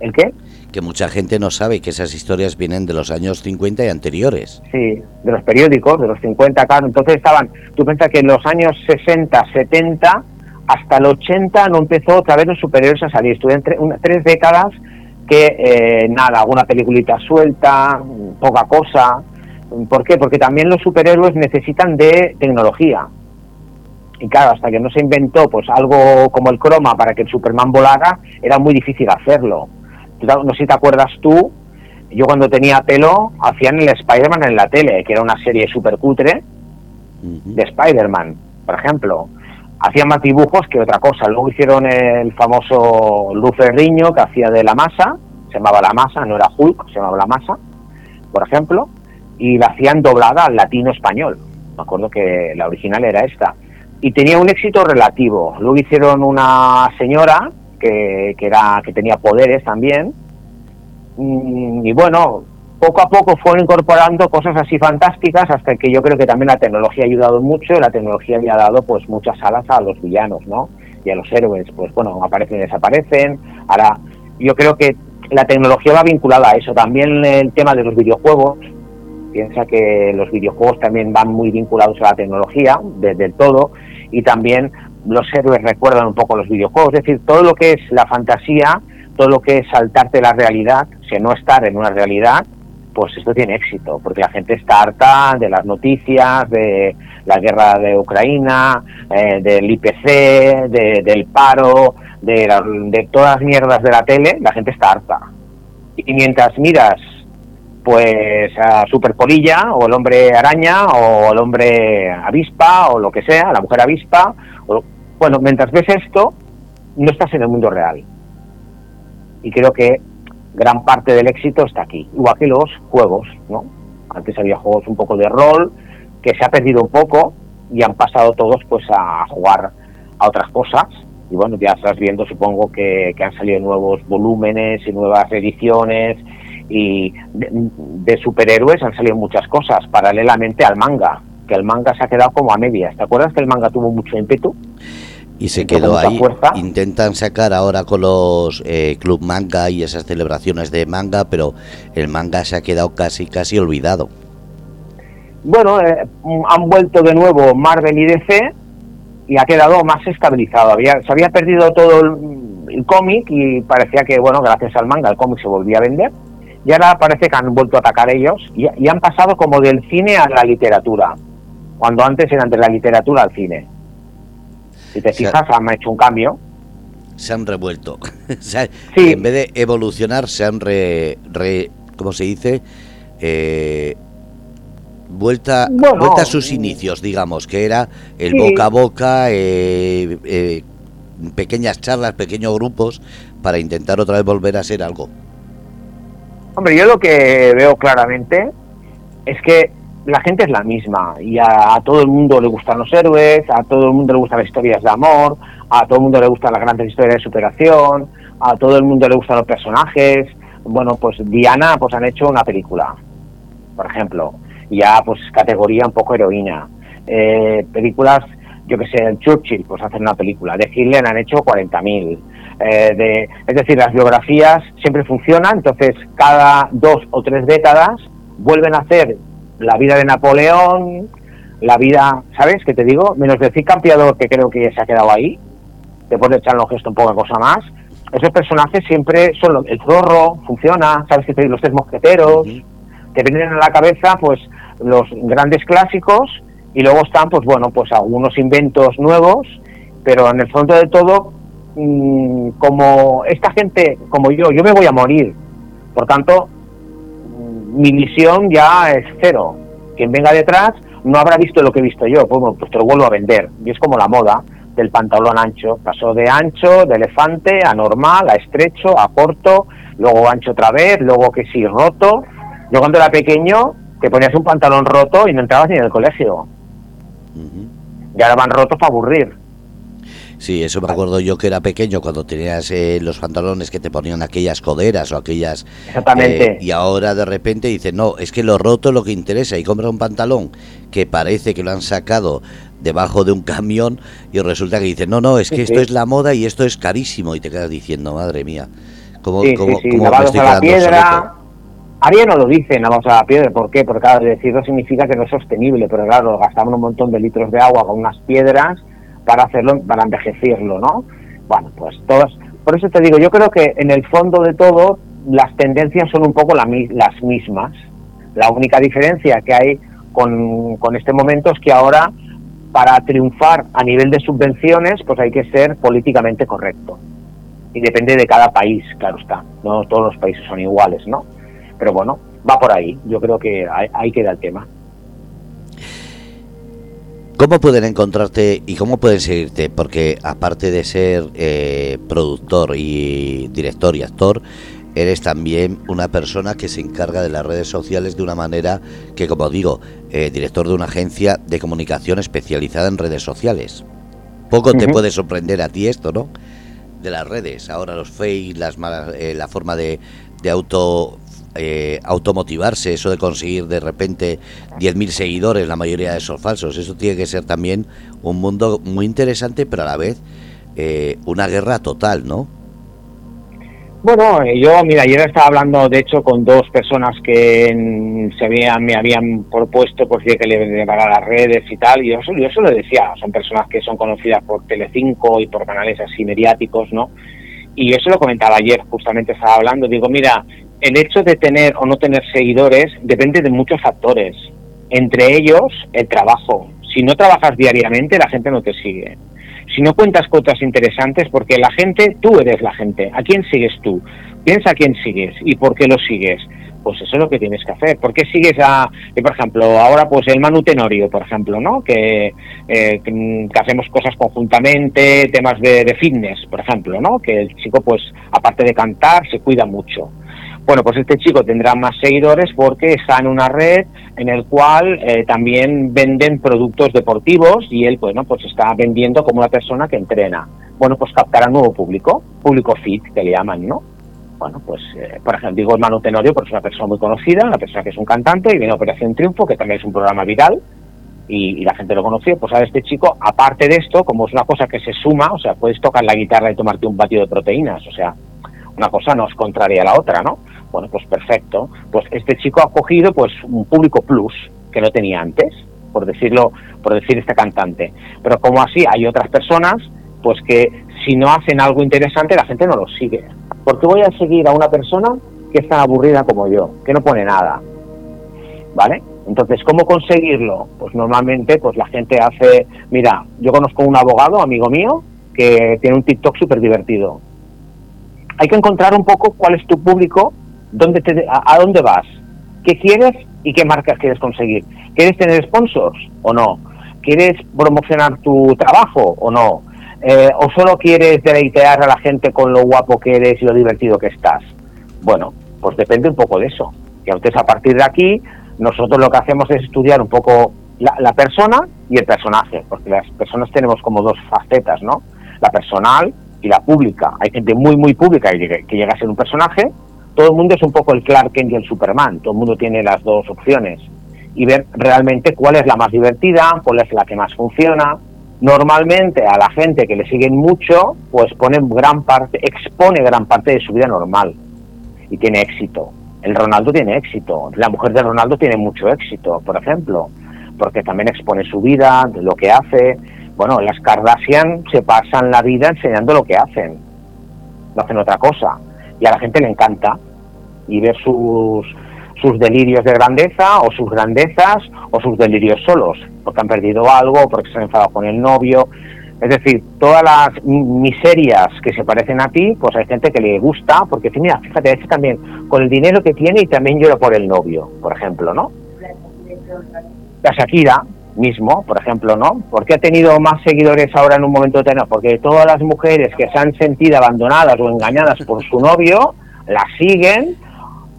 ¿El qué? Que mucha gente no sabe que esas historias vienen de los años 50 y anteriores. Sí, de los periódicos, de los 50, claro. Entonces estaban, tú piensas que en los años 60, 70, hasta el 80 no empezó otra vez los superhéroes a salir. Estuve tres décadas que eh, nada, alguna peliculita suelta, poca cosa. ¿Por qué? Porque también los superhéroes necesitan de tecnología. Y claro, hasta que no se inventó pues algo como el croma para que el Superman volara, era muy difícil hacerlo. No sé si te acuerdas tú, yo cuando tenía pelo, hacían el Spider-Man en la tele, que era una serie super cutre de Spider-Man, por ejemplo. Hacían más dibujos que otra cosa. Luego hicieron el famoso Riño que hacía de la masa, se llamaba La Masa, no era Hulk, se llamaba La Masa, por ejemplo, y la hacían doblada al latino-español. Me acuerdo que la original era esta. Y tenía un éxito relativo. Luego hicieron una señora que, tenía poderes también. Mm, y bueno, poco a poco fueron incorporando cosas así fantásticas hasta que yo creo que también la tecnología ha ayudado mucho la tecnología le ha dado pues muchas alas a los villanos, ¿no? Y a los héroes, pues bueno, aparecen y desaparecen. Ahora, yo creo que la tecnología va vinculada a eso. También el tema de los videojuegos. Piensa que los videojuegos también van muy vinculados a la tecnología, desde todo. Y también los héroes recuerdan un poco los videojuegos. Es decir, todo lo que es la fantasía, todo lo que es saltarte la realidad, o no estar en una realidad, pues esto tiene éxito, porque la gente está harta de las noticias, de la guerra de Ucrania, eh, del IPC, del paro, de, todas las mierdas de la tele, la gente está harta. Y mientras miras pues a Superpolilla o el hombre araña o el hombre avispa o lo que sea, la mujer avispa, bueno, mientras ves esto, no estás en el mundo real. Y creo que gran parte del éxito está aquí, igual que los juegos, ¿no? Antes había juegos un poco de rol, que se ha perdido un poco y han pasado todos pues a jugar a otras cosas y bueno, ya estás viendo, supongo que, han salido nuevos volúmenes y nuevas ediciones y de, superhéroes han salido muchas cosas, paralelamente al manga, que el manga se ha quedado como a medias. ¿Te acuerdas que el manga tuvo mucho ímpetu? Y se quedó ahí. Intentan sacar ahora con los eh, Club Manga y esas celebraciones de manga, pero el manga se ha quedado casi, casi olvidado. Bueno, eh, han vuelto de nuevo Marvel y DC y ha quedado más estabilizado. Había, se había perdido todo el, cómic y parecía que, bueno, gracias al manga el cómic se volvía a vender. Y ahora parece que han vuelto a atacar ellos y, han pasado como del cine a la literatura, cuando antes eran de la literatura al cine. Si te fijas, han hecho un cambio. Se han revuelto. En vez de evolucionar, se han re, re ¿cómo se dice? Eh, vuelta, vuelta a sus inicios, digamos, que era el boca a boca, eh, eh, pequeñas charlas, pequeños grupos, para intentar otra vez volver a ser algo. Hombre, yo lo que veo claramente es que la gente es la misma y a, todo el mundo le gustan los héroes, a todo el mundo le gustan las historias de amor, a todo el mundo le gustan las grandes historias de superación, a todo el mundo le gustan los personajes. Bueno, pues Diana pues han hecho una película, por ejemplo, ya pues categoría un poco heroína. Eh, películas, yo que sé, el Churchill, pues hacen una película. De Hitler han hecho 40.000. Eh, de, es decir, las biografías siempre funcionan, entonces cada dos o tres décadas vuelven a hacer la vida de Napoleón, la vida, ¿sabes qué te digo? Menos decir campeador, que creo que se ha quedado ahí, después de echarle un gesto un poco cosa más. Esos personajes siempre son el zorro, funciona, ¿sabes qué te digo? Los tres mosqueteros, te vienen a la cabeza pues los grandes clásicos y luego están pues bueno, pues algunos inventos nuevos, pero en el fondo de todo Mm, como esta gente, como yo, yo me voy a morir. Por tanto, mi misión ya es cero. Quien venga detrás no habrá visto lo que he visto yo, pues, pues te lo vuelvo a vender. Y es como la moda del pantalón ancho. Pasó de ancho, de elefante, a normal, a estrecho, a corto, luego ancho otra vez, luego que sí, roto. Yo cuando era pequeño te ponías un pantalón roto y no entrabas ni en el colegio. Y ahora van rotos para aburrir. Sí, eso me acuerdo yo que era pequeño cuando tenías eh, los pantalones que te ponían aquellas coderas o aquellas... Exactamente. Eh, y ahora de repente dices, no, es que lo roto es lo que interesa y compra un pantalón que parece que lo han sacado debajo de un camión y resulta que dices, no, no, es que esto es la moda y esto es carísimo y te quedas diciendo, madre mía, ¿cómo, cómo, cómo me estoy a la piedra, Aria no lo dice, vamos a la piedra, ¿por qué? Porque claro, decirlo significa que no es sostenible, pero claro, gastamos un montón de litros de agua con unas piedras para hacerlo, para envejecerlo, ¿no? Bueno, pues todas, por eso te digo, yo creo que en el fondo de todo las tendencias son un poco las mismas. La única diferencia que hay con, con este momento es que ahora para triunfar a nivel de subvenciones, pues hay que ser políticamente correcto. Y depende de cada país, claro está. No todos los países son iguales, ¿no? Pero bueno, va por ahí. Yo creo que ahí queda el tema. ¿Cómo pueden encontrarte y cómo pueden seguirte? Porque aparte de ser eh, productor y director y actor, eres también una persona que se encarga de las redes sociales de una manera que, como digo, eh, director de una agencia de comunicación especializada en redes sociales. Poco te puede sorprender a ti esto, ¿no? De las redes, ahora los face, las malas, eh, la forma de, de auto eh, automotivarse, eso de conseguir de repente 10.000 seguidores, la mayoría de esos falsos. Eso tiene que ser también un mundo muy interesante, pero a la vez eh, una guerra total, ¿no? Bueno, yo, mira, ayer estaba hablando, de hecho, con dos personas que se habían, me habían propuesto pues, que le a las redes y tal, y yo, yo eso lo decía, son personas que son conocidas por Telecinco y por canales así mediáticos, ¿no? Y eso lo comentaba ayer, justamente estaba hablando, digo, mira, el hecho de tener o no tener seguidores depende de muchos factores, entre ellos el trabajo. Si no trabajas diariamente, la gente no te sigue. Si no cuentas cosas interesantes, porque la gente, tú eres la gente. ¿A quién sigues tú? Piensa a quién sigues y por qué lo sigues. Pues eso es lo que tienes que hacer. ¿Por qué sigues a, por ejemplo, ahora pues el manutenorio, por ejemplo, ¿no? Que, eh, que, hacemos cosas conjuntamente, temas de, de fitness, por ejemplo, ¿no? Que el chico pues aparte de cantar se cuida mucho bueno, pues este chico tendrá más seguidores porque está en una red en el cual eh, también venden productos deportivos y él, bueno, pues está vendiendo como una persona que entrena. Bueno, pues captará nuevo público, público fit, que le llaman, ¿no? Bueno, pues, eh, por ejemplo, digo Manu Tenorio porque es una persona muy conocida, una persona que es un cantante y viene a Operación Triunfo, que también es un programa viral, y, la gente lo conoció, pues a este chico, aparte de esto, como es una cosa que se suma, o sea, puedes tocar la guitarra y tomarte un batido de proteínas, o sea, una cosa no es contraria a la otra, ¿no? Bueno, pues perfecto. Pues este chico ha cogido pues un público plus que no tenía antes, por decirlo, por decir este cantante. Pero como así hay otras personas, pues que si no hacen algo interesante la gente no lo sigue. ¿Por qué voy a seguir a una persona que es tan aburrida como yo, que no pone nada? ¿Vale? Entonces, ¿cómo conseguirlo? Pues normalmente pues la gente hace, mira, yo conozco un abogado, amigo mío, que tiene un TikTok súper divertido. Hay que encontrar un poco cuál es tu público dónde te, a, dónde vas, qué quieres y qué marcas quieres conseguir. ¿Quieres tener sponsors o no? ¿Quieres promocionar tu trabajo o no? Eh, ¿O solo quieres deleitear a la gente con lo guapo que eres y lo divertido que estás? Bueno, pues depende un poco de eso. Y entonces a partir de aquí, nosotros lo que hacemos es estudiar un poco la, persona y el personaje, porque las personas tenemos como dos facetas, ¿no? La personal y la pública. Hay gente muy, muy pública que llega a ser un personaje. Todo el mundo es un poco el Clark Kent y el Superman. Todo el mundo tiene las dos opciones. Y ver realmente cuál es la más divertida, cuál es la que más funciona, normalmente a la gente que le siguen mucho, pues pone gran parte, expone gran parte de su vida normal y tiene éxito. El Ronaldo tiene éxito, la mujer de Ronaldo tiene mucho éxito, por ejemplo, porque también expone su vida, lo que hace. Bueno, las Kardashian se pasan la vida enseñando lo que hacen, no hacen otra cosa. Y a la gente le encanta y ver sus, sus delirios de grandeza o sus grandezas o sus delirios solos, porque han perdido algo, porque se han enfadado con el novio. Es decir, todas las miserias que se parecen a ti, pues hay gente que le gusta, porque mira, fíjate, este también, con el dinero que tiene y también llora por el novio, por ejemplo, ¿no? La Shakira mismo, por ejemplo, ¿no? ¿Por qué ha tenido más seguidores ahora en un momento determinado? Porque todas las mujeres que se han sentido abandonadas o engañadas por su novio, la siguen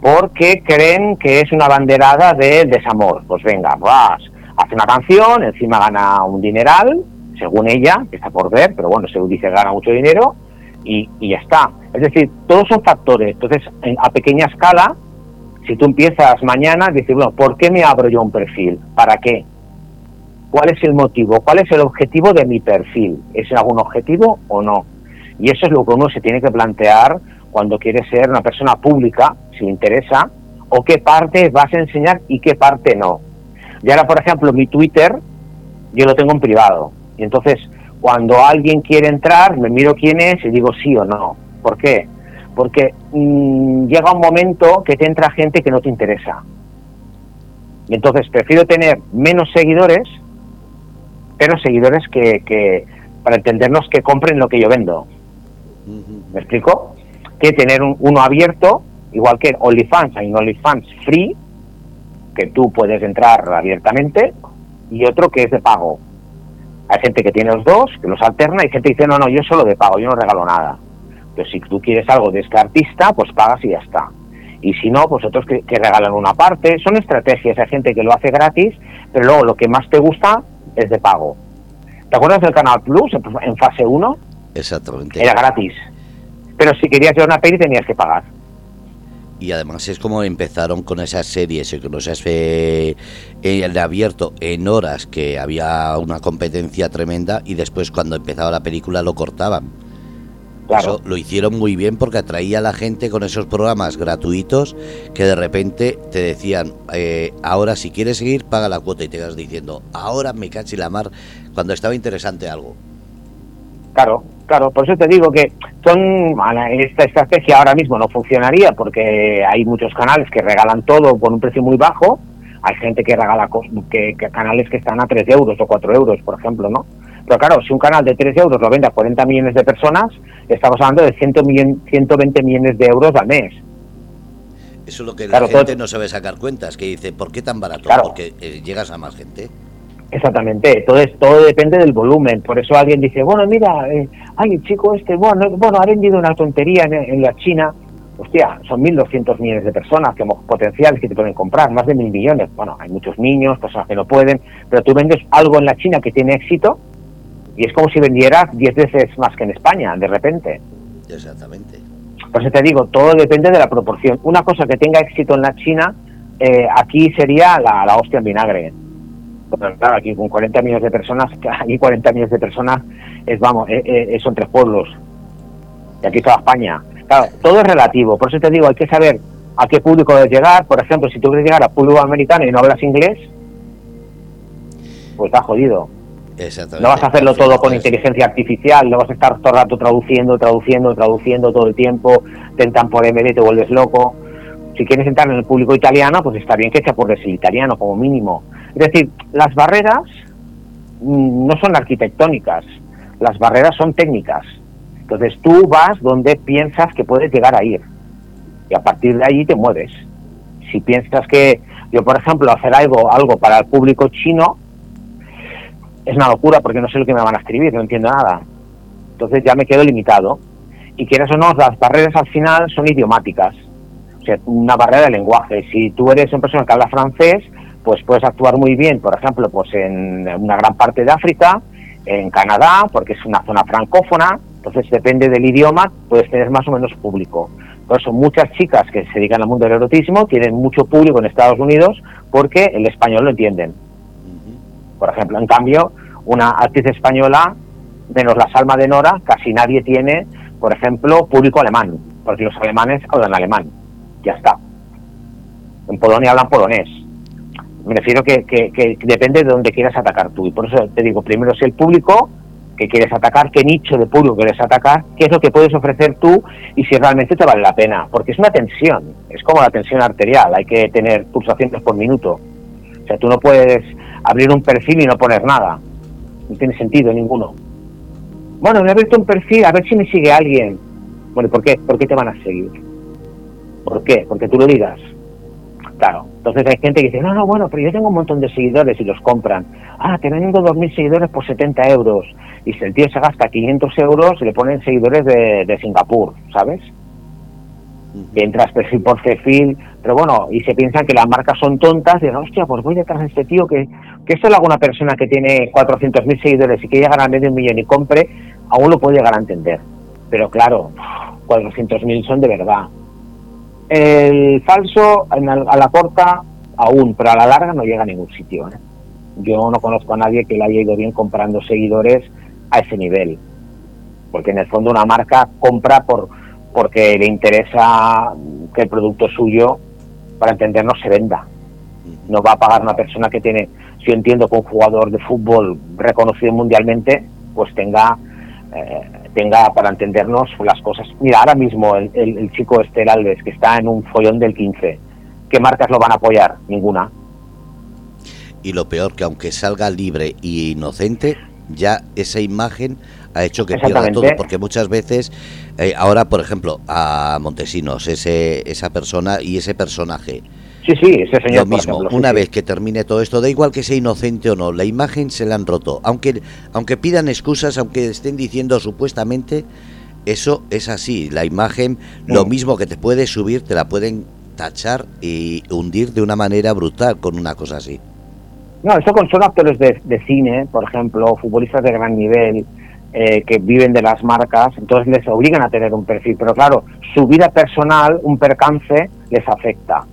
porque creen que es una banderada del desamor. Pues venga, vas, hace una canción, encima gana un dineral, según ella, que está por ver, pero bueno, según dice gana mucho dinero y, ya está. Es decir, todos son factores. Entonces, a pequeña escala, si tú empiezas mañana, dices, bueno, ¿por qué me abro yo un perfil? ¿Para qué? ¿Cuál es el motivo? ¿Cuál es el objetivo de mi perfil? ¿Es algún objetivo o no? Y eso es lo que uno se tiene que plantear cuando quiere ser una persona pública, si interesa, o qué parte vas a enseñar y qué parte no. Y ahora, por ejemplo, mi Twitter, yo lo tengo en privado. Y entonces, cuando alguien quiere entrar, me miro quién es y digo sí o no. ¿Por qué? Porque mm, llega un momento que te entra gente que no te interesa. Y entonces prefiero tener menos seguidores, pero seguidores que, que para entendernos, que compren lo que yo vendo. ¿Me explico? Que tener uno abierto, igual que OnlyFans, hay un OnlyFans free, que tú puedes entrar abiertamente, y otro que es de pago. Hay gente que tiene los dos, que los alterna, y gente que dice, no, no, yo solo de pago, yo no regalo nada. Entonces, si tú quieres algo de este artista, pues pagas y ya está. Y si no, pues otros que, que regalan una parte. Son estrategias, hay gente que lo hace gratis, pero luego lo que más te gusta es de pago. ¿Te acuerdas del Canal Plus en fase 1? Exactamente. Era gratis pero si querías ver una peli tenías que pagar. Y además es como empezaron con esas series, con esas eh, en abierto en horas que había una competencia tremenda y después cuando empezaba la película lo cortaban. Claro. Eso lo hicieron muy bien porque atraía a la gente con esos programas gratuitos que de repente te decían, eh, ahora si quieres seguir, paga la cuota y te vas diciendo, ahora me cachi la mar cuando estaba interesante algo. Claro, claro, por eso te digo que son esta estrategia ahora mismo no funcionaría porque hay muchos canales que regalan todo por un precio muy bajo. Hay gente que regala que, canales que están a 3 euros o 4 euros, por ejemplo, ¿no? Pero claro, si un canal de 3 euros lo vende a 40 millones de personas, estamos hablando de 120 millones de euros al mes. Eso es lo que la gente no sabe sacar cuentas, que dice, ¿por qué tan barato? Porque eh, llegas a más gente. Exactamente, entonces todo depende del volumen. Por eso alguien dice, bueno, mira, eh, ay, el chico este, bueno, bueno, ha vendido una tontería en, la China. Hostia, son 1.200 millones de personas que potenciales que te pueden comprar, más de mil millones. Bueno, hay muchos niños, personas que no pueden, pero tú vendes algo en la China que tiene éxito y es como si vendieras 10 veces más que en España, de repente. Exactamente. Por eso te digo, todo depende de la proporción. Una cosa que tenga éxito en la China, eh, aquí sería la, la hostia en vinagre claro, aquí con 40 millones de personas, aquí 40 millones de personas es, vamos, eh, eh, son tres pueblos. Y aquí toda España. Claro, todo es relativo. Por eso te digo, hay que saber a qué público debes llegar. Por ejemplo, si tú quieres llegar a público americano y no hablas inglés, pues está jodido. No vas a hacerlo todo con inteligencia artificial, no vas a estar todo el rato traduciendo, traduciendo, traduciendo todo el tiempo, te entran por MD te vuelves loco. Si quieres entrar en el público italiano, pues está bien que te acuerdes el italiano como mínimo. Es decir, las barreras mm, no son arquitectónicas, las barreras son técnicas. Entonces tú vas donde piensas que puedes llegar a ir y a partir de ahí te mueves. Si piensas que yo, por ejemplo, hacer algo, algo para el público chino es una locura porque no sé lo que me van a escribir, no entiendo nada. Entonces ya me quedo limitado. Y quieras o no, las barreras al final son idiomáticas. O sea, una barrera de lenguaje. Si tú eres una persona que habla francés, pues puedes actuar muy bien, por ejemplo, pues en una gran parte de África, en Canadá, porque es una zona francófona, entonces depende del idioma, puedes tener más o menos público. Por eso muchas chicas que se dedican al mundo del erotismo tienen mucho público en Estados Unidos porque el español lo entienden. Por ejemplo, en cambio, una actriz española, menos la Salma de Nora, casi nadie tiene, por ejemplo, público alemán, porque los alemanes hablan alemán. Ya está. En Polonia hablan polonés me refiero que, depende de dónde quieras atacar tú. Y por eso te digo, primero si el público que quieres atacar, qué nicho de público quieres atacar, qué es lo que puedes ofrecer tú y si realmente te vale la pena. Porque es una tensión, es como la tensión arterial, hay que tener pulsaciones por minuto. O sea, tú no puedes abrir un perfil y no poner nada. No tiene sentido ninguno. Bueno, me he abierto un perfil, a ver si me sigue alguien. Bueno, ¿por qué? ¿Por qué te van a seguir? ¿Por qué? Porque tú lo digas. Claro, entonces hay gente que dice, no, no, bueno, pero yo tengo un montón de seguidores y los compran. Ah, te vendo 2.000 seguidores por 70 euros. Y si el tío se gasta 500 euros, le ponen seguidores de, Singapur, ¿sabes? Y entras perfil por perfil, pero bueno, y se piensan que las marcas son tontas, y dicen, hostia, pues voy detrás de este tío que, que esto lo haga una persona que tiene 400.000 seguidores y que llega a medio millón y compre, aún lo puede llegar a entender. Pero claro, 400.000 son de verdad. El falso a la corta aún, pero a la larga no llega a ningún sitio. ¿eh? Yo no conozco a nadie que le haya ido bien comprando seguidores a ese nivel. Porque en el fondo una marca compra por porque le interesa que el producto suyo, para entendernos, se venda. No va a pagar una persona que tiene, si entiendo que un jugador de fútbol reconocido mundialmente, pues tenga eh, tenga para entendernos las cosas. Mira, ahora mismo el, chico Esther Alves, que está en un follón del 15, ¿qué marcas lo van a apoyar? Ninguna. Y lo peor, que aunque salga libre y inocente, ya esa imagen ha hecho que pierda todo, porque muchas veces, eh, ahora por ejemplo, a Montesinos, ese, esa persona y ese personaje, Sí, sí, ese señor. Lo mismo, una vez que termine todo esto, da igual que sea inocente o no, la imagen se la han roto. Aunque, aunque pidan excusas, aunque estén diciendo supuestamente, eso es así. La imagen, lo mismo que te puede subir, te la pueden tachar y hundir de una manera brutal con una cosa así. No, eso con son actores de, cine, por ejemplo, futbolistas de gran nivel, eh, que viven de las marcas, entonces les obligan a tener un perfil. Pero claro, su vida personal, un percance, les afecta.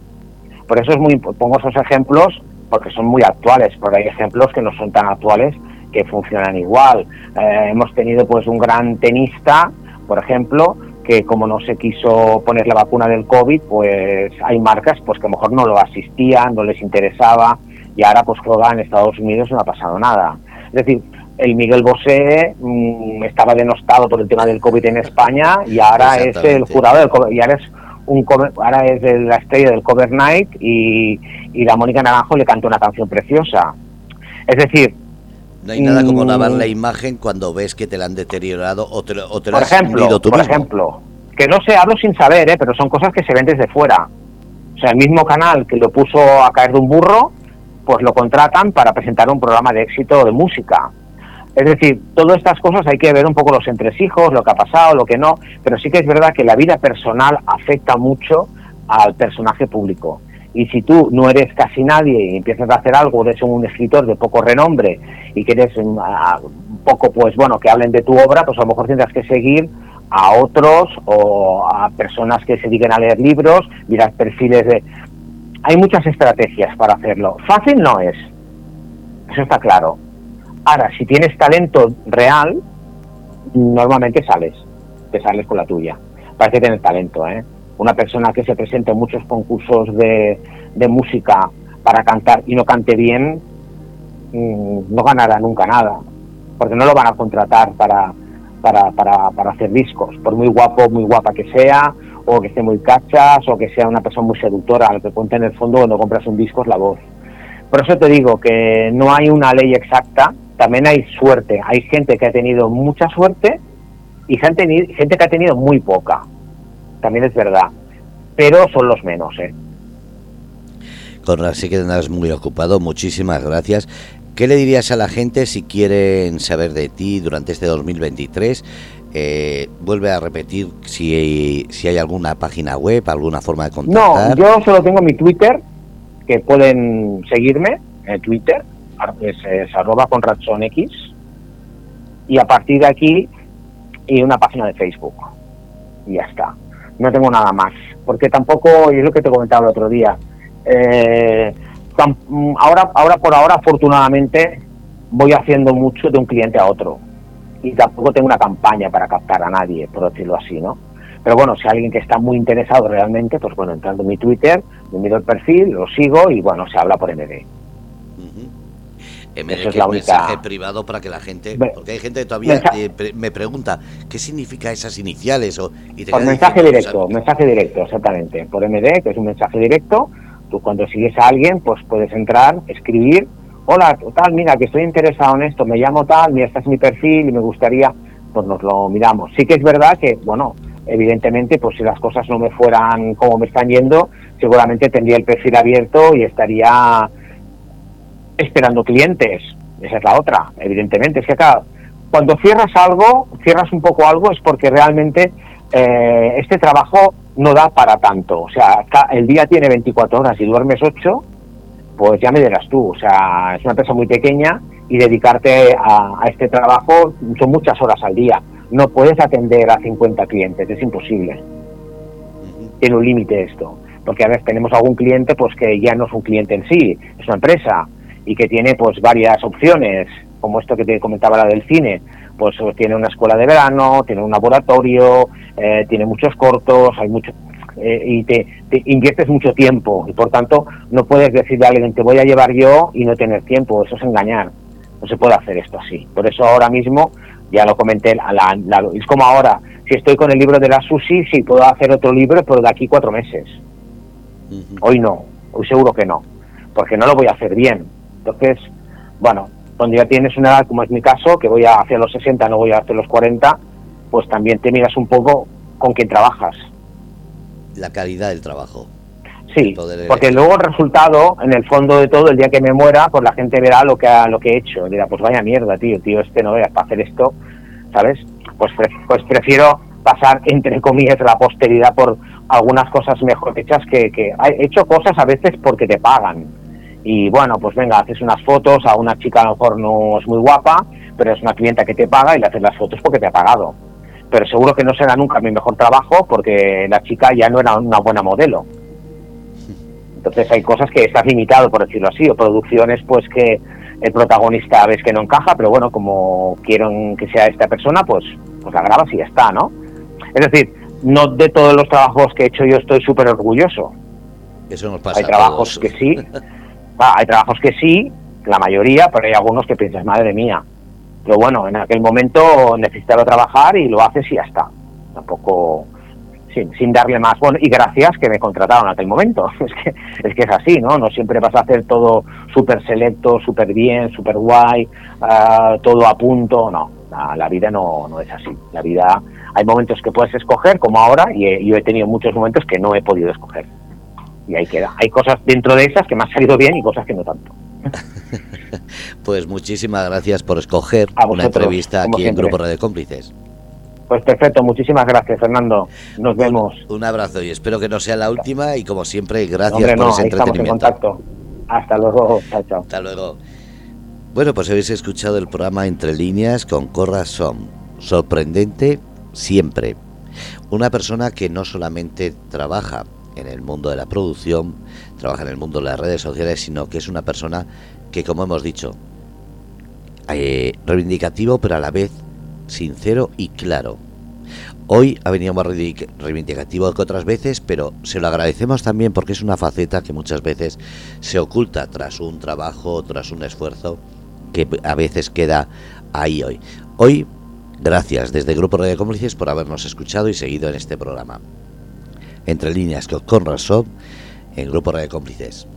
Por eso es muy pongo esos ejemplos porque son muy actuales, pero hay ejemplos que no son tan actuales que funcionan igual. Eh, hemos tenido pues un gran tenista, por ejemplo, que como no se quiso poner la vacuna del COVID, pues hay marcas pues que a lo mejor no lo asistían, no les interesaba y ahora pues juega en Estados Unidos y no ha pasado nada. Es decir, el Miguel Bosé mm, estaba denostado por el tema del COVID en España y ahora es el jurado del COVID, y ahora es un ahora es la estrella del cover night y, la Mónica Naranjo le canta una canción preciosa. Es decir... No hay nada como lavar mm, la imagen cuando ves que te la han deteriorado o te, o te por ejemplo, Por ejemplo, que no sé, hablo sin saber, ¿eh? pero son cosas que se ven desde fuera. O sea, el mismo canal que lo puso a caer de un burro, pues lo contratan para presentar un programa de éxito de música. Es decir, todas estas cosas hay que ver un poco los entresijos, lo que ha pasado, lo que no, pero sí que es verdad que la vida personal afecta mucho al personaje público. Y si tú no eres casi nadie y empiezas a hacer algo, eres un escritor de poco renombre y quieres un, poco, pues bueno, que hablen de tu obra, pues a lo mejor tendrás que seguir a otros o a personas que se dediquen a leer libros, mirar perfiles de... Hay muchas estrategias para hacerlo. Fácil no es, eso está claro Ahora, si tienes talento real, normalmente sales, te sales con la tuya. Parece tener talento, ¿eh? Una persona que se presente en muchos concursos de, música para cantar y no cante bien, mm, no ganará nunca nada, porque no lo van a contratar para, para, para, para hacer discos, por muy guapo, muy guapa que sea, o que esté muy cachas, o que sea una persona muy seductora, lo que cuenta en el fondo cuando compras un disco es la voz. Por eso te digo que no hay una ley exacta también hay suerte. Hay gente que ha tenido mucha suerte y gente, gente que ha tenido muy poca. También es verdad. Pero son los menos, ¿eh? Conrad, sí que andas muy ocupado. Muchísimas gracias. ¿Qué le dirías a la gente si quieren saber de ti durante este 2023? Eh, vuelve a repetir si, si hay alguna página web, alguna forma de contactar. No, yo solo tengo mi Twitter, que pueden seguirme en Twitter, es, es arroba X, y a partir de aquí, y una página de Facebook. Y ya está. No tengo nada más. Porque tampoco, y es lo que te comentaba el otro día, eh, ahora, ahora por ahora, afortunadamente, voy haciendo mucho de un cliente a otro. Y tampoco tengo una campaña para captar a nadie, por decirlo así, ¿no? Pero bueno, si alguien que está muy interesado realmente, pues bueno, entrando en mi Twitter, me miro el perfil, lo sigo y bueno, se habla por MD. MD es la mensaje privado para que la gente, porque hay gente que todavía me pregunta qué significa esas iniciales o y por mensaje directo, mensaje directo, exactamente, por MD, que es un mensaje directo. Tú cuando sigues a alguien, pues puedes entrar, escribir hola, tal, mira, que estoy interesado en esto, me llamo tal, mira, este es mi perfil y me gustaría, pues nos lo miramos. Sí que es verdad que, bueno, evidentemente, pues si las cosas no me fueran como me están yendo, seguramente tendría el perfil abierto y estaría esperando clientes. Esa es la otra, evidentemente. Es que acá, cuando cierras algo, cierras un poco algo, es porque realmente eh, este trabajo no da para tanto. O sea, el día tiene 24 horas y duermes 8 pues ya me dirás tú, o sea, es una empresa muy pequeña y dedicarte a, este trabajo son muchas horas al día. No puedes atender a 50 clientes, es imposible. Tiene un límite esto, porque a veces tenemos algún cliente pues que ya no es un cliente en sí, es una empresa y que tiene pues varias opciones, como esto que te comentaba la del cine, pues tiene una escuela de verano, tiene un laboratorio, eh, tiene muchos cortos, hay mucho, eh, y te, inviertes mucho tiempo y por tanto no puedes decirle a alguien te voy a llevar yo y no tener tiempo, eso es engañar, no se puede hacer esto así. Por eso ahora mismo, ya lo comenté, la, es como ahora, si estoy con el libro de la Susi, sí puedo hacer otro libro, pero de aquí cuatro meses. Hoy no, hoy seguro que no, porque no lo voy a hacer bien. Entonces, bueno, cuando ya tienes una edad como es mi caso, que voy a hacer los 60, no voy a hacer los 40, pues también te miras un poco con quién trabajas la calidad del trabajo. Sí, porque luego el resultado, en el fondo de todo, el día que me muera, pues la gente verá lo que ha, lo que he hecho. Dirá, pues vaya mierda, tío, tío, este no veas para hacer esto, ¿sabes? Pues, pues prefiero pasar, entre comillas, la posteridad por algunas cosas mejor hechas que, que he hecho cosas a veces porque te pagan. Y bueno, pues venga, haces unas fotos a una chica a lo mejor no es muy guapa, pero es una clienta que te paga y le haces las fotos porque te ha pagado pero seguro que no será nunca mi mejor trabajo porque la chica ya no era una buena modelo. Entonces hay cosas que estás limitado, por decirlo así, o producciones pues que el protagonista ves que no encaja, pero bueno, como quieren que sea esta persona, pues, pues la grabas y ya está, ¿no? Es decir, no de todos los trabajos que he hecho yo estoy súper orgulloso. Eso nos pasa Hay trabajos que sí, hay trabajos que sí, la mayoría, pero hay algunos que piensas, madre mía, pero bueno, en aquel momento necesitaba trabajar y lo haces y ya está. Tampoco sin, sin darle más. Bueno, y gracias que me contrataron en aquel momento. Es que, es que es así, ¿no? No siempre vas a hacer todo súper selecto, súper bien, súper guay, ah, todo a punto. No, la, vida no, no es así. La vida, hay momentos que puedes escoger, como ahora, y yo he tenido muchos momentos que no he podido escoger. Y ahí queda. Hay cosas dentro de esas que me han salido bien y cosas que no tanto. pues muchísimas gracias por escoger una entrevista aquí en Grupo Radio Cómplices. Pues perfecto, muchísimas gracias Fernando. Nos vemos. Un abrazo y espero que no sea la última y como siempre, gracias por ese entretenimiento. en contacto. Hasta luego, chao, chao. Hasta luego. Bueno, pues habéis escuchado el programa Entre Líneas con Corra Som. Sorprendente siempre. Una persona que no solamente trabaja en el mundo de la producción, trabaja en el mundo de las redes sociales, sino que es una persona que, como hemos dicho, eh, reivindicativo, pero a la vez sincero y claro. Hoy ha venido más reivindicativo que otras veces, pero se lo agradecemos también porque es una faceta que muchas veces se oculta tras un trabajo, tras un esfuerzo que a veces queda ahí hoy. Hoy, gracias desde el Grupo Radio Cómplices por habernos escuchado y seguido en este programa. Entre líneas con razón, en Grupo Radio Cómplices.